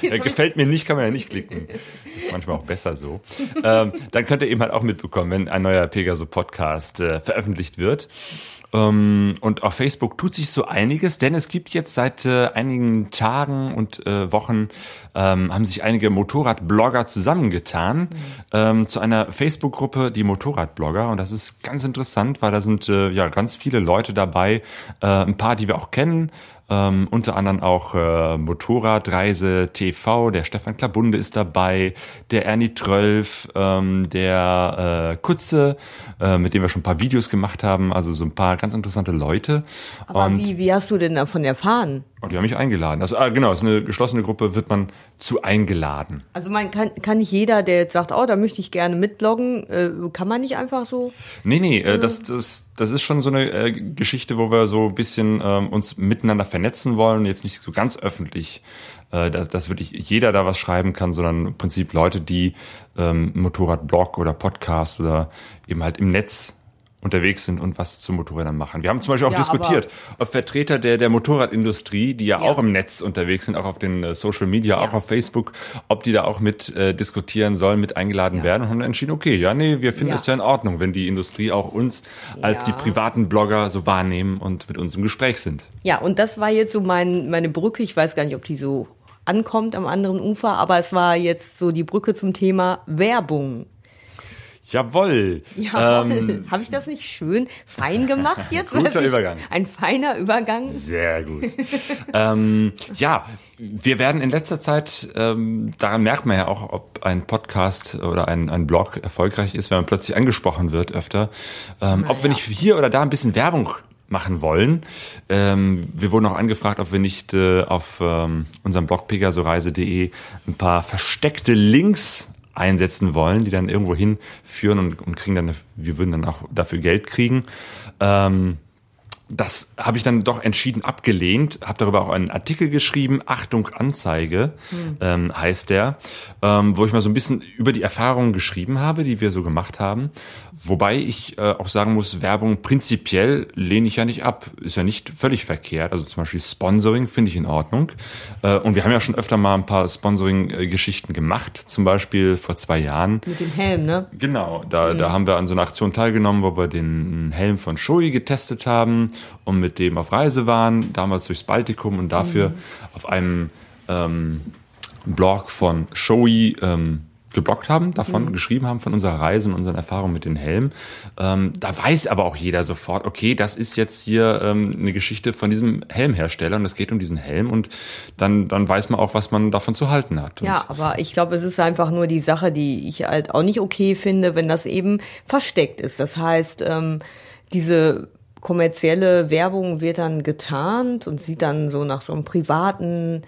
Speaker 3: gefällt mir nicht, kann man ja nicht klicken. Das ist manchmal auch besser so. Ähm, dann könnt ihr eben halt auch mitbekommen, wenn ein neuer Pegaso Podcast äh, veröffentlicht wird. Ähm, und auf Facebook tut sich so einiges, denn es gibt jetzt seit äh, einigen Tagen und äh, Wochen ähm, haben sich einige Motorradblogger zusammengetan mhm. ähm, zu einer Facebook-Gruppe, die Motorradblogger. Und das ist ganz interessant, weil da sind äh, ja ganz viele Leute dabei, äh, ein paar, die wir auch kennen, ähm, unter anderem auch äh, Motorradreise TV, der Stefan Klabunde ist dabei, der Ernie Trölf, ähm, der äh, Kutze, äh, mit dem wir schon ein paar Videos gemacht haben, also so ein paar ganz interessante Leute.
Speaker 4: Aber Und, wie, wie hast du denn davon erfahren?
Speaker 3: Oh, die haben mich eingeladen. Also, ah, genau, es ist eine geschlossene Gruppe, wird man zu eingeladen.
Speaker 4: Also man kann, kann nicht jeder, der jetzt sagt, oh, da möchte ich gerne mitbloggen, äh, kann man nicht einfach so?
Speaker 3: Nee, nee, äh, das, das, das ist schon so eine äh, Geschichte, wo wir so ein bisschen ähm, uns miteinander vernetzen wollen, jetzt nicht so ganz öffentlich, äh, dass, dass wirklich jeder da was schreiben kann, sondern im Prinzip Leute, die ähm, Motorradblog oder Podcast oder eben halt im Netz unterwegs sind und was zu Motorrädern machen. Wir haben zum Beispiel auch
Speaker 4: Ja,
Speaker 3: diskutiert, ob Vertreter der, der Motorradindustrie, die ja,
Speaker 4: Ja.
Speaker 3: auch im Netz unterwegs sind, auch auf den äh, Social Media, auch
Speaker 4: Ja.
Speaker 3: auf Facebook, ob die da auch mit äh, diskutieren sollen, mit eingeladen werden und haben dann entschieden, okay, ja, nee, wir finden es ja in Ordnung, wenn die Industrie auch uns als die privaten Blogger so wahrnehmen und mit uns im Gespräch sind.
Speaker 4: Ja, und das war jetzt so mein, meine Brücke. Ich weiß gar nicht, ob die so ankommt am anderen Ufer, aber es war jetzt so die Brücke zum Thema Werbung.
Speaker 3: Jawohl.
Speaker 4: Ja,
Speaker 3: Ähm,
Speaker 4: habe ich das nicht schön fein gemacht jetzt?
Speaker 3: Guter Übergang.
Speaker 4: Ein feiner Übergang.
Speaker 3: Sehr gut. ähm, ja, wir werden in letzter Zeit, ähm, daran merkt man ja auch, ob ein Podcast oder ein, ein Blog erfolgreich ist, wenn man plötzlich angesprochen wird öfter. Ähm, Ob wir
Speaker 4: ja.
Speaker 3: nicht hier oder da ein bisschen Werbung machen wollen. Ähm, wir wurden auch angefragt, ob wir nicht äh, auf ähm, unserem Blog pegasoreise.de ein paar versteckte Links einsetzen wollen, die dann irgendwo hinführen und, und kriegen dann, wir würden dann auch dafür Geld kriegen. Ähm, das habe ich dann doch entschieden abgelehnt, habe darüber auch einen Artikel geschrieben, Achtung Anzeige ähm, heißt der, ähm, wo ich mal so ein bisschen über die Erfahrungen geschrieben habe, die wir so gemacht haben. Wobei ich äh, auch sagen muss, Werbung prinzipiell lehne ich ja nicht ab, ist ja nicht völlig verkehrt. Also zum Beispiel Sponsoring finde ich in Ordnung. Äh, und wir haben ja schon öfter mal ein paar Sponsoring-Geschichten gemacht, zum Beispiel vor zwei Jahren.
Speaker 4: Mit dem Helm, ne?
Speaker 3: Genau, da, da haben wir an so einer Aktion teilgenommen, wo wir den Helm von Shoei getestet haben und mit dem auf Reise waren, damals durchs Baltikum und dafür auf einem ähm, Blog von Shoei ähm, geblockt haben, davon geschrieben haben, von unserer Reise und unseren Erfahrungen mit den Helmen. Ähm, da weiß aber auch jeder sofort, okay, das ist jetzt hier ähm, eine Geschichte von diesem Helmhersteller und es geht um diesen Helm und dann, dann weiß man auch, was man davon zu halten hat. Und
Speaker 4: Ja, aber ich glaube, es ist einfach nur die Sache, die ich halt auch nicht okay finde, wenn das eben versteckt ist. Das heißt, ähm, diese kommerzielle Werbung wird dann getarnt und sieht dann so nach so einem privaten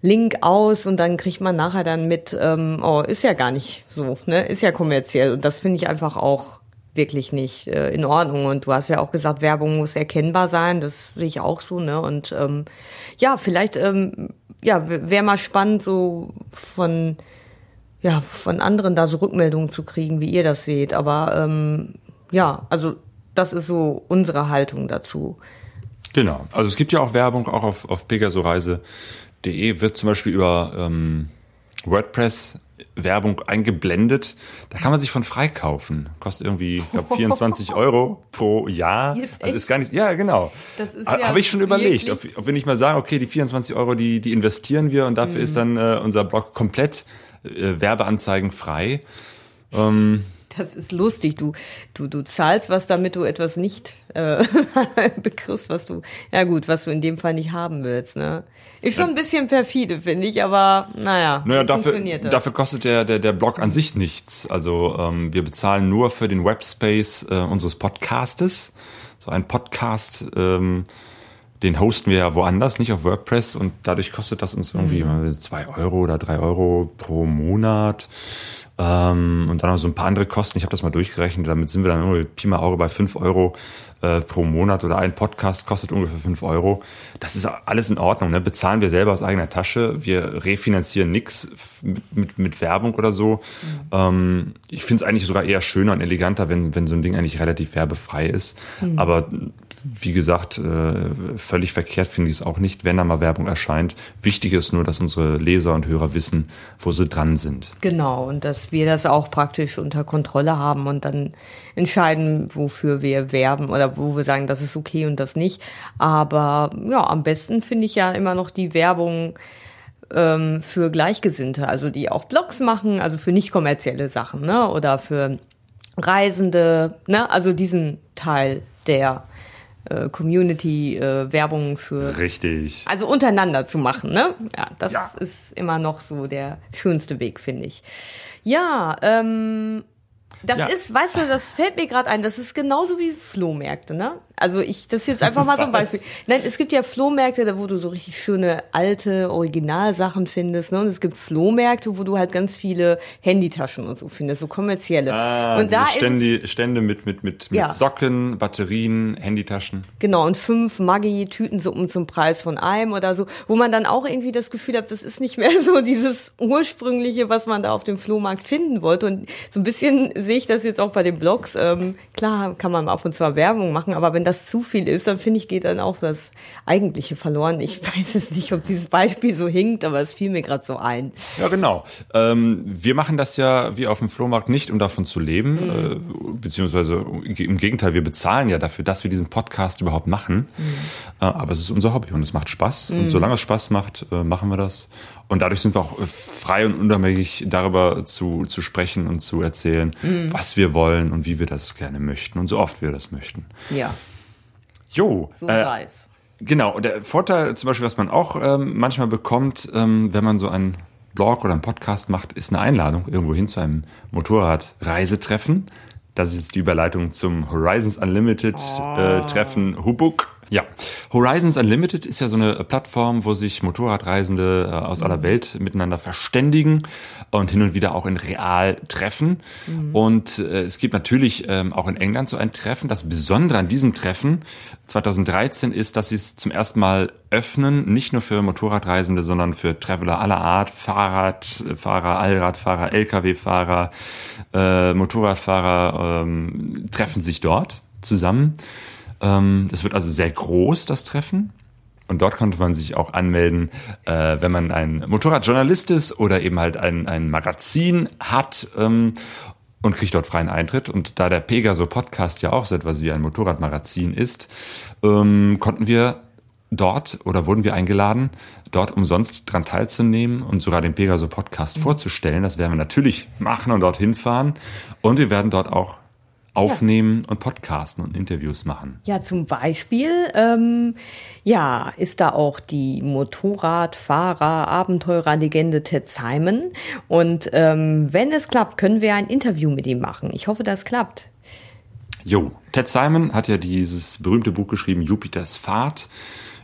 Speaker 4: Link aus und dann kriegt man nachher dann mit, ähm, oh, ist ja gar nicht so, ne, ist ja kommerziell und das finde ich einfach auch wirklich nicht äh, in Ordnung. Und du hast ja auch gesagt, Werbung muss erkennbar sein. Das sehe ich auch so, ne? Und ähm, ja, vielleicht, ähm, ja, wäre mal spannend, so von ja, von anderen da so Rückmeldungen zu kriegen, wie ihr das seht. Aber ähm, ja, also das ist so unsere Haltung dazu.
Speaker 3: Genau. Also es gibt ja auch Werbung, auch auf, auf pegasoreise.de wird zum Beispiel über ähm, WordPress Werbung eingeblendet. Da kann man sich von freikaufen. Kostet irgendwie, ich glaube, 24 Euro pro Jahr.
Speaker 4: Jetzt
Speaker 3: also
Speaker 4: echt?
Speaker 3: ist gar nicht, ja, genau.
Speaker 4: Das ist
Speaker 3: Ha-
Speaker 4: ja
Speaker 3: Habe ich schon überlegt, ob, ob wir nicht mal sagen, okay, die 24 Euro, die, die investieren wir und dafür
Speaker 4: Mhm.
Speaker 3: ist dann äh, unser Blog komplett äh, Werbeanzeigen frei. Ähm,
Speaker 4: Das ist lustig. Du, du, du zahlst was, damit du etwas nicht äh, bekriegst, was du, ja gut, was du in dem Fall nicht haben willst. Ne? Ist schon ein bisschen perfide, finde ich, aber naja,
Speaker 3: Naja, dafür,
Speaker 4: funktioniert das.
Speaker 3: dafür kostet der, der, der Blog an sich nichts. Also ähm, wir bezahlen nur für den Webspace äh, unseres Podcastes. So ein Podcast, ähm, den hosten wir ja woanders, nicht auf WordPress und dadurch kostet das uns irgendwie mal zwei Euro oder drei Euro pro Monat. Ähm, und dann noch so ein paar andere Kosten. Ich habe das mal durchgerechnet. Damit sind wir dann irgendwie Pi mal Auge bei fünf Euro äh, pro Monat oder ein Podcast kostet ungefähr fünf Euro. Das ist alles in Ordnung. Ne? Bezahlen wir selber aus eigener Tasche. Wir refinanzieren nichts mit, mit, mit Werbung oder so. Ähm, ich finde es eigentlich sogar eher schöner und eleganter, wenn, wenn so ein Ding eigentlich relativ werbefrei ist. Aber wie gesagt, äh, völlig verkehrt finde ich es auch nicht, wenn da mal Werbung erscheint. Wichtig ist nur, dass unsere Leser und Hörer wissen, wo sie dran sind.
Speaker 4: Genau, und dass wir das auch praktisch unter Kontrolle haben und dann entscheiden, wofür wir werben oder wo wir sagen, das ist okay und das nicht. Aber ja, am besten finde ich ja immer noch die Werbung ähm, für Gleichgesinnte, also die auch Blogs machen, also für nicht kommerzielle Sachen, ne? Oder für Reisende, ne? Also diesen Teil der äh, Community äh, Werbung für
Speaker 3: Richtig.
Speaker 4: also untereinander zu machen, ne? Ja, das
Speaker 3: Ja.
Speaker 4: ist immer noch so der schönste Weg, finde ich. Ja, ähm, Das
Speaker 3: Ja.
Speaker 4: ist, weißt du, das fällt mir gerade ein, das ist genauso wie Flohmärkte, ne? Also ich, das ist jetzt einfach mal so ein? Beispiel. Nein, es gibt ja Flohmärkte, da wo du so richtig schöne alte Originalsachen findest, ne? Und es gibt Flohmärkte, wo du halt ganz viele Handytaschen und so findest, so kommerzielle.
Speaker 3: Ah,
Speaker 4: und da ist es,
Speaker 3: Stände, Stände mit, mit, mit, mit
Speaker 4: Ja.
Speaker 3: Socken, Batterien, Handytaschen.
Speaker 4: genau, und fünf Maggi-Tütensuppen zum Preis von einem oder so, wo man dann auch irgendwie das Gefühl hat, das ist nicht mehr so dieses ursprüngliche, was man da auf dem Flohmarkt finden wollte. Und so ein bisschen sehe ich das jetzt auch bei den Blogs. Ähm, klar kann man ab und zu Werbung machen, aber wenn das zu viel ist, dann finde ich, geht dann auch das Eigentliche verloren. Ich weiß jetzt nicht, ob dieses Beispiel so hinkt, aber es fiel mir gerade so ein.
Speaker 3: Ja, genau. Ähm, wir machen das ja wie auf dem Flohmarkt nicht, um davon zu leben, äh, beziehungsweise im Gegenteil, wir bezahlen ja dafür, dass wir diesen Podcast überhaupt machen. Äh, aber es ist unser Hobby und es macht Spaß. Und solange es Spaß macht, äh, machen wir das. Und dadurch sind wir auch äh, frei und unabhängig darüber zu, zu sprechen und zu erzählen, was wir wollen und wie wir das gerne möchten und so oft wir das möchten.
Speaker 4: Ja,
Speaker 3: Jo,
Speaker 4: so
Speaker 3: äh,
Speaker 4: sei es.
Speaker 3: Genau, und der Vorteil zum Beispiel, was man auch ähm, manchmal bekommt, ähm, wenn man so einen Blog oder einen Podcast macht, ist eine Einladung irgendwo hin zu einem Motorradreisetreffen. Das ist jetzt die Überleitung zum Horizons Unlimited äh, Treffen Hubuk. Ja, Horizons Unlimited ist ja so eine Plattform, wo sich Motorradreisende äh, aus aller Welt miteinander verständigen und hin und wieder auch in real treffen. Und äh, es gibt natürlich ähm, auch in England so ein Treffen. Das Besondere an diesem Treffen 2013 ist, dass sie es zum ersten Mal öffnen, nicht nur für Motorradreisende, sondern für Traveler aller Art, Fahrradfahrer, Allradfahrer, Lkw-Fahrer, äh, Motorradfahrer ähm, treffen sich dort zusammen. Ähm, das wird also sehr groß, das Treffen. Und dort konnte man sich auch anmelden, äh, wenn man ein Motorradjournalist ist oder eben halt ein, ein Magazin hat ähm, und kriegt dort freien Eintritt. Und da der Pegaso Podcast ja auch so etwas wie ein Motorradmagazin ist, ähm, konnten wir dort oder wurden wir eingeladen, dort umsonst dran teilzunehmen und sogar den Pegaso Podcast vorzustellen. Das werden wir natürlich machen und dorthin fahren. Und wir werden dort auch aufnehmen und podcasten und Interviews machen.
Speaker 4: Ja, zum Beispiel, ähm, ja, ist da auch die Motorradfahrer, Abenteurer-Legende Ted Simon. Und ähm, wenn es klappt, können wir ein Interview mit ihm machen. Ich hoffe, das klappt.
Speaker 3: Jo, Ted Simon hat ja dieses berühmte Buch geschrieben, Jupiters Fahrt,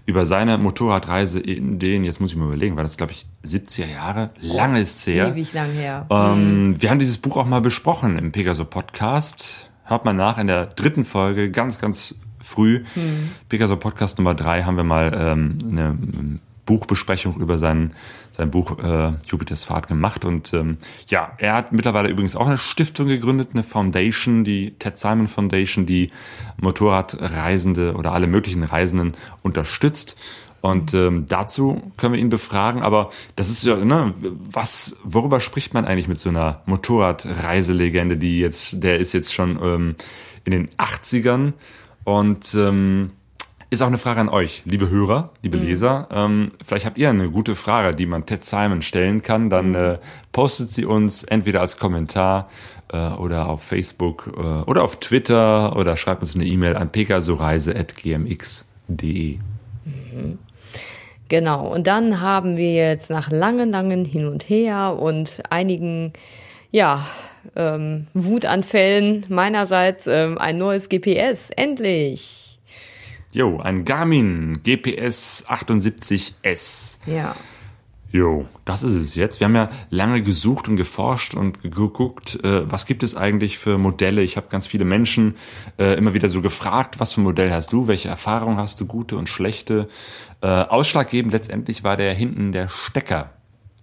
Speaker 3: über seine Motorradreise in den, jetzt muss ich mal überlegen, war das, glaube ich, 70er Jahre? Lange ist es her.
Speaker 4: Ewig lang her.
Speaker 3: Ähm, Wir haben dieses Buch auch mal besprochen im Pegaso Podcast. Hört mal nach in der dritten Folge, ganz, ganz früh. Pegaso Podcast Nummer drei haben wir mal ähm, eine Buchbesprechung über sein, sein Buch äh, Jupiters Fahrt gemacht. Und ähm, ja, er hat mittlerweile übrigens auch eine Stiftung gegründet, eine Foundation, die Ted Simon Foundation, die Motorradreisende oder alle möglichen Reisenden unterstützt. Und ähm, dazu können wir ihn befragen. Aber das ist ja, ne, was, worüber spricht man eigentlich mit so einer Motorradreiselegende, die jetzt, der ist jetzt schon ähm, in den 80ern und ähm, ist auch eine Frage an euch, liebe Hörer, liebe Leser. Ähm, vielleicht habt ihr eine gute Frage, die man Ted Simon stellen kann. Dann äh, postet sie uns entweder als Kommentar äh, oder auf Facebook äh, oder auf Twitter oder schreibt uns eine E-Mail an pekasoreise.gmx.de.
Speaker 4: Genau. Und dann haben wir jetzt nach langen, langen Hin und Her und einigen, ja, ähm, Wutanfällen meinerseits ähm, ein neues GPS. Endlich.
Speaker 3: Jo, ein Garmin GPS 78S.
Speaker 4: Ja.
Speaker 3: Jo, das ist es jetzt. Wir haben ja lange gesucht und geforscht und geguckt, äh, was gibt es eigentlich für Modelle. Ich habe ganz viele Menschen äh, immer wieder so gefragt, was für ein Modell hast du, welche Erfahrungen hast du, gute und schlechte. Äh, ausschlaggebend letztendlich war der hinten der Stecker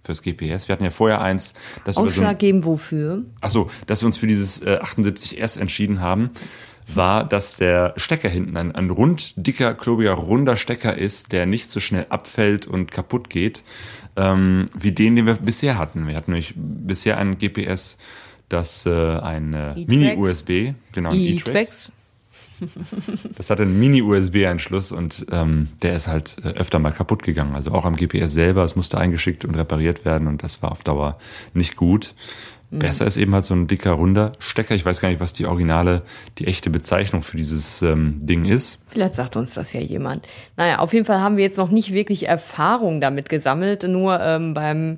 Speaker 3: fürs GPS. Wir hatten ja vorher eins, das über so
Speaker 4: Ausschlaggebend wofür?
Speaker 3: ach so, dass wir uns für dieses äh, 78S entschieden haben, war, dass der Stecker hinten ein, ein rund, dicker, klobiger, runder Stecker ist, der nicht so schnell abfällt und kaputt geht, ähm, wie den, den wir bisher hatten. Wir hatten nämlich bisher ein GPS, das äh, ein äh. Mini-USB, genau, ein E-Trax.
Speaker 4: E-Trax.
Speaker 3: Das hat einen Mini-USB-Anschluss und ähm, der ist halt äh, öfter mal kaputt gegangen. Also auch am GPS selber, es musste eingeschickt und repariert werden und das war auf Dauer nicht gut. Besser ist eben halt so ein dicker, runder Stecker. Ich weiß gar nicht, was die originale, die echte Bezeichnung für dieses ähm, Ding ist.
Speaker 4: Vielleicht sagt uns das ja jemand. Naja, auf jeden Fall haben wir jetzt noch nicht wirklich Erfahrung damit gesammelt, nur ähm, beim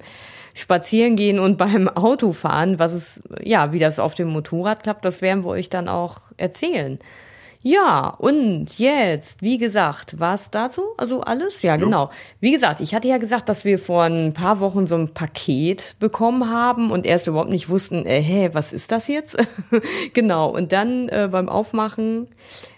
Speaker 4: spazieren gehen und beim Autofahren, was es, ja, wie das auf dem Motorrad klappt, das werden wir euch dann auch erzählen. Ja, und jetzt, wie gesagt, was dazu? Also alles? Ja, genau. Wie gesagt, ich hatte ja gesagt, dass wir vor ein paar Wochen so ein Paket bekommen haben und erst überhaupt nicht wussten, äh, hä, was ist das jetzt? genau. Und dann äh, beim Aufmachen,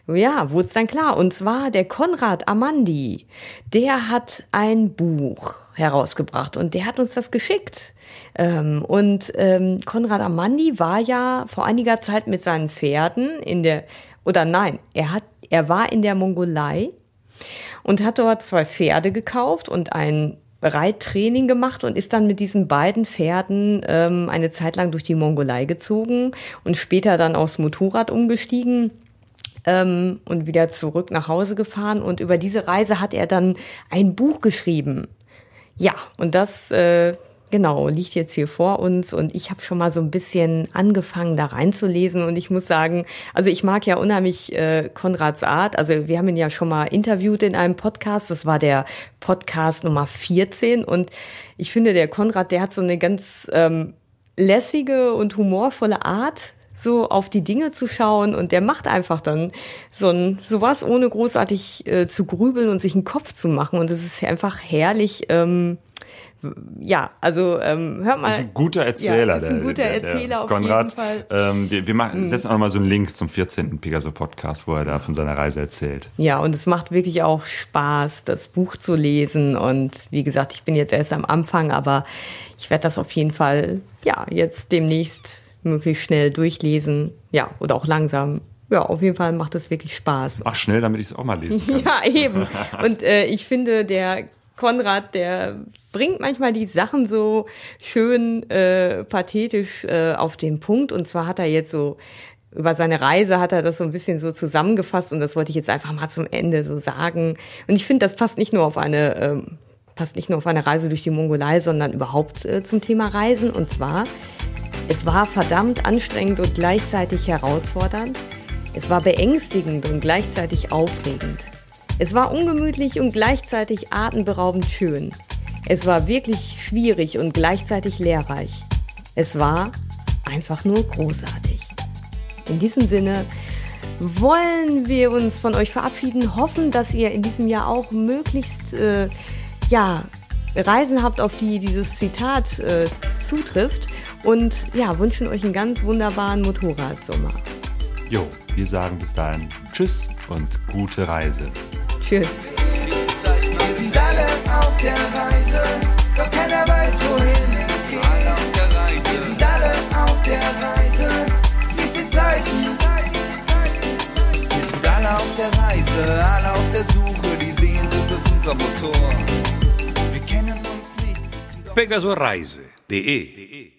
Speaker 4: ja, wurde es dann klar. Und zwar der Konrad Amandi, der hat ein Buch herausgebracht und der hat uns das geschickt. Ähm, und ähm, Konrad Amandi war ja vor einiger Zeit mit seinen Pferden in der oder nein, er hat, er war in der Mongolei und hat dort zwei Pferde gekauft und ein Reittraining gemacht und ist dann mit diesen beiden Pferden ähm, eine Zeit lang durch die Mongolei gezogen und später dann aufs Motorrad umgestiegen ähm, und wieder zurück nach Hause gefahren. Und über diese Reise hat er dann ein Buch geschrieben. Ja, und das äh, Genau, liegt jetzt hier vor uns und ich habe schon mal so ein bisschen angefangen, da reinzulesen und ich muss sagen, also ich mag ja unheimlich äh, Konrads Art. Also wir haben ihn ja schon mal interviewt in einem Podcast. Das war der Podcast Nummer 14 und ich finde, der Konrad, der hat so eine ganz ähm, lässige und humorvolle Art, so auf die Dinge zu schauen und der macht einfach dann so ein sowas ohne großartig äh, zu grübeln und sich einen Kopf zu machen und es ist einfach herrlich ähm, ja, also ähm, hört mal.
Speaker 3: Das ist ein guter Erzähler. Ja,
Speaker 4: ist ein guter der, der, Erzähler der
Speaker 3: auf Konrad. jeden Fall. Ähm, wir wir machen, mhm. setzen auch mal so einen Link zum 14. Pegaso Podcast, wo er da von seiner Reise erzählt.
Speaker 4: Ja, und es macht wirklich auch Spaß, das Buch zu lesen. Und wie gesagt, ich bin jetzt erst am Anfang, aber ich werde das auf jeden Fall, ja, jetzt demnächst möglichst schnell durchlesen. Ja, oder auch langsam ja, auf jeden Fall macht es wirklich Spaß.
Speaker 3: Ach, schnell, damit ich es auch mal lesen kann.
Speaker 4: ja, eben. Und äh, ich finde, der Konrad, der bringt manchmal die Sachen so schön äh, pathetisch äh, auf den Punkt. Und zwar hat er jetzt so über seine Reise hat er das so ein bisschen so zusammengefasst und das wollte ich jetzt einfach mal zum Ende so sagen. Und ich finde, das passt nicht nur auf eine ähm, passt nicht nur auf eine Reise durch die Mongolei, sondern überhaupt äh, zum Thema Reisen. Und zwar, es war verdammt anstrengend und gleichzeitig herausfordernd. Es war beängstigend und gleichzeitig aufregend. Es war ungemütlich und gleichzeitig atemberaubend schön. Es war wirklich schwierig und gleichzeitig lehrreich. Es war einfach nur großartig. In diesem Sinne wollen wir uns von euch verabschieden, hoffen, dass ihr in diesem Jahr auch möglichst äh, ja, Reisen habt, auf die dieses Zitat äh, zutrifft und ja, wünschen euch einen ganz wunderbaren Motorradsommer.
Speaker 3: Jo, wir sagen bis dahin Tschüss und gute Reise.
Speaker 4: Tschüss.
Speaker 5: Wir sind alle auf der Reise, doch keiner weiß, wohin es geht. Wir sind alle auf der Reise, lies die Zeichen. Wir sind alle auf der Reise, alle auf der Suche, die Sehnsucht ist unser Motor. Wir kennen uns nicht.
Speaker 2: Pegasoreise.de